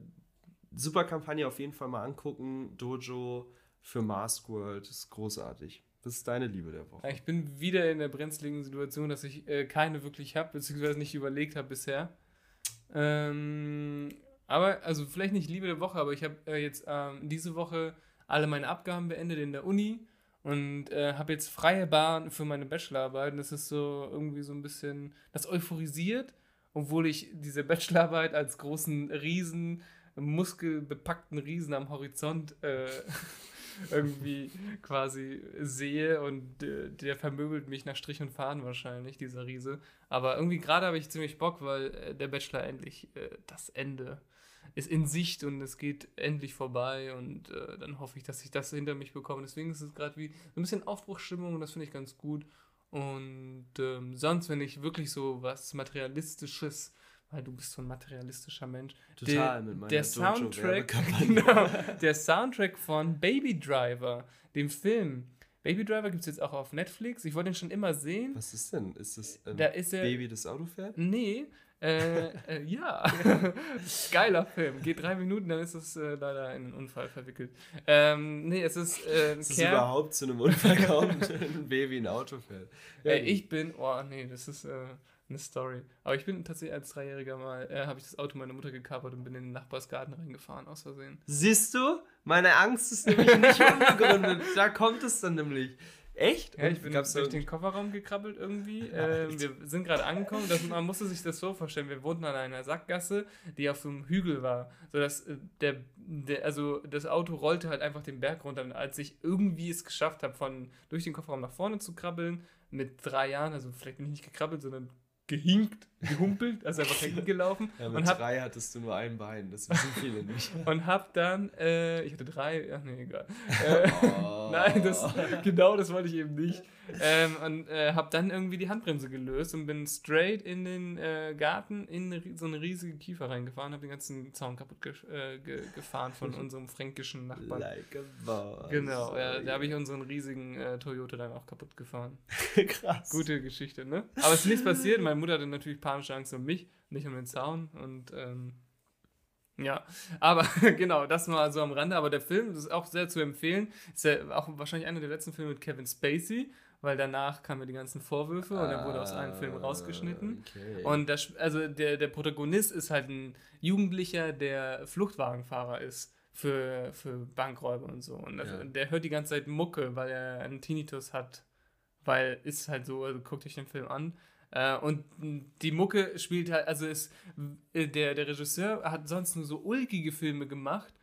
S3: super Kampagne auf jeden Fall mal angucken. Dojo für Mask World ist großartig. Das ist deine Liebe der Woche.
S2: Ich bin wieder in der brenzligen Situation, dass ich äh, keine wirklich habe, beziehungsweise nicht überlegt habe bisher. Ähm, aber, also vielleicht nicht Liebe der Woche, aber ich habe äh, jetzt ähm, diese Woche alle meine Abgaben beendet in der Uni und äh, habe jetzt freie Bahn für meine Bachelorarbeit. Und das ist so irgendwie so ein bisschen, das euphorisiert, obwohl ich diese Bachelorarbeit als großen Riesen, muskelbepackten Riesen am Horizont äh, irgendwie quasi sehe und äh, der vermöbelt mich nach Strich und Faden wahrscheinlich, dieser Riese. Aber irgendwie gerade habe ich ziemlich Bock, weil äh, der Bachelor endlich äh, das Ende ist in Sicht und es geht endlich vorbei und äh, dann hoffe ich, dass ich das hinter mich bekomme. Deswegen ist es gerade wie so ein bisschen Aufbruchsstimmung und das finde ich ganz gut. Und ähm, sonst, wenn ich wirklich so was Materialistisches, weil du bist so ein materialistischer Mensch,
S3: Total
S2: der,
S3: mit meiner
S2: der Soundtrack, genau, der Soundtrack von Baby Driver, dem Film. Baby Driver gibt es jetzt auch auf Netflix. Ich wollte ihn schon immer sehen.
S3: Was ist denn? Ist das ein
S2: Da ist er.
S3: Baby, das Auto fährt?
S2: Nee, äh, äh, ja. Geiler Film. Geht drei Minuten, dann ist es äh, leider in einen Unfall verwickelt. Ähm, nee, es ist äh, ein
S3: es
S2: Kerl.
S3: überhaupt zu einem Unfall kommt, wenn ein Baby ein Auto fährt. Ja,
S2: ich bin, oh nee, das ist äh, eine Story. Aber ich bin tatsächlich als Dreijähriger mal, äh, habe ich das Auto meiner Mutter gekapert und bin in den Nachbarsgarten reingefahren, aus Versehen.
S3: Siehst du? Meine Angst ist nämlich nicht unbegründet. da kommt es dann nämlich. Echt?
S2: Ja, ich bin durch
S3: da-
S2: den Kofferraum gekrabbelt irgendwie. Ähm, wir sind gerade angekommen. Das, man musste sich das so vorstellen. Wir wohnten an einer Sackgasse, die auf so einem Hügel war. Sodass äh, der, der, also das Auto rollte halt einfach den Berg runter. Und als ich irgendwie es geschafft habe, von durch den Kofferraum nach vorne zu krabbeln, mit drei Jahren, also vielleicht bin ich nicht gekrabbelt, sondern gehinkt, gehumpelt, also einfach hingelaufen.
S3: ja,
S2: und
S3: mit
S2: hab
S3: drei hattest du nur ein Bein, das wissen viele nicht.
S2: und hab dann, äh, ich hatte drei, ach nee, egal. Äh,
S3: Oh.
S2: Nein, das, genau das wollte ich eben nicht. Ähm, und äh, hab dann irgendwie die Handbremse gelöst und bin straight in den äh, Garten in so eine riesige Kiefer reingefahren, hab den ganzen Zaun kaputt ge äh, ge gefahren von unserem fränkischen Nachbarn.
S3: Like a boss.
S2: Genau, ja, da habe ich unseren riesigen äh, Toyota dann auch kaputt gefahren.
S3: Krass.
S2: Gute Geschichte, ne? Aber es ist nichts passiert. Meine Mutter hatte natürlich panische Angst um mich, nicht um den Zaun. Und ähm, ja, aber genau, das mal so am Rande. Aber der Film ist auch sehr zu empfehlen. Ist ja auch wahrscheinlich einer der letzten Filme mit Kevin Spacey, weil danach kamen die ganzen Vorwürfe und er wurde aus einem Film
S3: Ah,
S2: rausgeschnitten.
S3: okay.
S2: Und das, also der, der Protagonist ist halt ein Jugendlicher, der Fluchtwagenfahrer ist für, für Bankräuber und so. Und das,
S3: Ja.
S2: der hört die ganze Zeit Mucke, weil er einen Tinnitus hat. Weil ist halt so, also guckt euch den Film an. Äh, und die Mucke spielt halt, also ist, äh, der, der Regisseur hat sonst nur so ulkige Filme gemacht.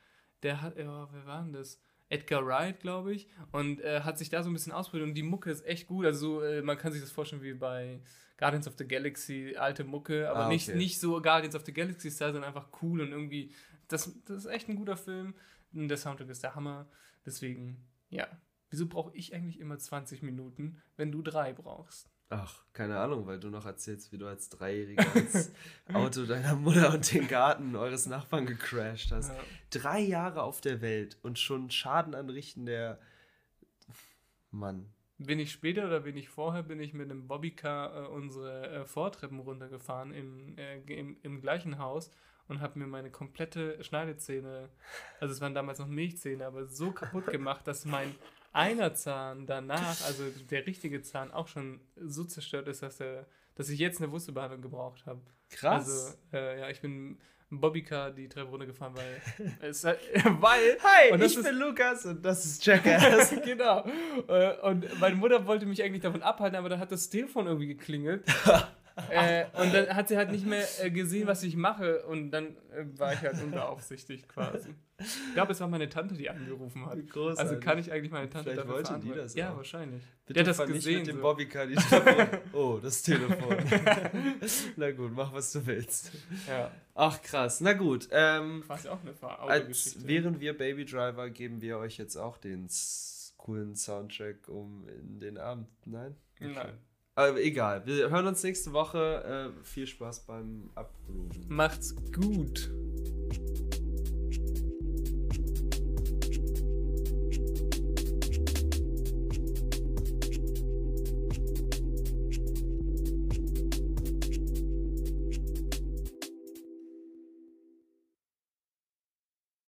S2: Der hat, ja, wer war denn das? Edgar Wright, glaube ich, und äh, hat sich da so ein bisschen ausprobiert und die Mucke ist echt gut. Also so, äh, man kann sich das vorstellen wie bei Guardians of the Galaxy, alte Mucke, aber
S3: Ah,
S2: nicht,
S3: okay.
S2: nicht so Guardians of the Galaxy Style, sondern einfach cool und irgendwie, das, das ist echt ein guter Film. Und Der Soundtrack ist der Hammer. Deswegen, ja. Wieso brauche ich eigentlich immer 20 Minuten, wenn du drei brauchst?
S3: Ach, keine Ahnung, weil du noch erzählst, wie du als Dreijähriger das Auto deiner Mutter und den Garten eures Nachbarn gecrashed hast.
S2: Ja.
S3: Drei Jahre auf der Welt und schon Schaden anrichten der. Mann.
S2: Bin ich später oder bin ich vorher, bin ich mit einem Bobbycar äh, unsere äh, Vortreppen runtergefahren im, äh, im, im gleichen Haus und habe mir meine komplette Schneidezähne, also es waren damals noch Milchzähne, aber so kaputt gemacht, dass mein einer Zahn danach, also der richtige Zahn, auch schon so zerstört ist, dass, er, dass ich jetzt eine Wurzelbehandlung gebraucht habe.
S3: Krass.
S2: Also, äh, ja, ich bin Bobbycar die Treppe runtergefahren, weil es halt, weil
S3: Hi, ich
S2: ist-
S3: bin Lukas und das ist Jackass.
S2: genau. Äh, Und meine Mutter wollte mich eigentlich davon abhalten, aber dann hat das Telefon irgendwie geklingelt. Äh, und dann hat sie halt nicht mehr äh, gesehen, was ich mache. Und dann äh, war ich halt unbeaufsichtigt quasi. Ich glaube, es war meine Tante, die angerufen hat.
S3: Großartig.
S2: Also kann ich eigentlich meine Tante
S3: Vielleicht wollte die das
S2: Ja,
S3: auch.
S2: wahrscheinlich.
S3: Bitte
S2: Der hat das
S3: nicht
S2: gesehen.
S3: mit dem die runter. Oh, das Telefon. Na gut, mach was du willst.
S2: Ja,
S3: Ach krass, na gut. Ähm,
S2: quasi auch eine Fahr-
S3: als,
S2: Autogeschichte.
S3: während wir Baby Driver geben wir euch jetzt auch den coolen Soundtrack um in den Abend. Nein?
S2: Nein.
S3: Aber egal, wir hören uns nächste Woche. Äh, viel Spaß beim Abrufen.
S2: Macht's gut.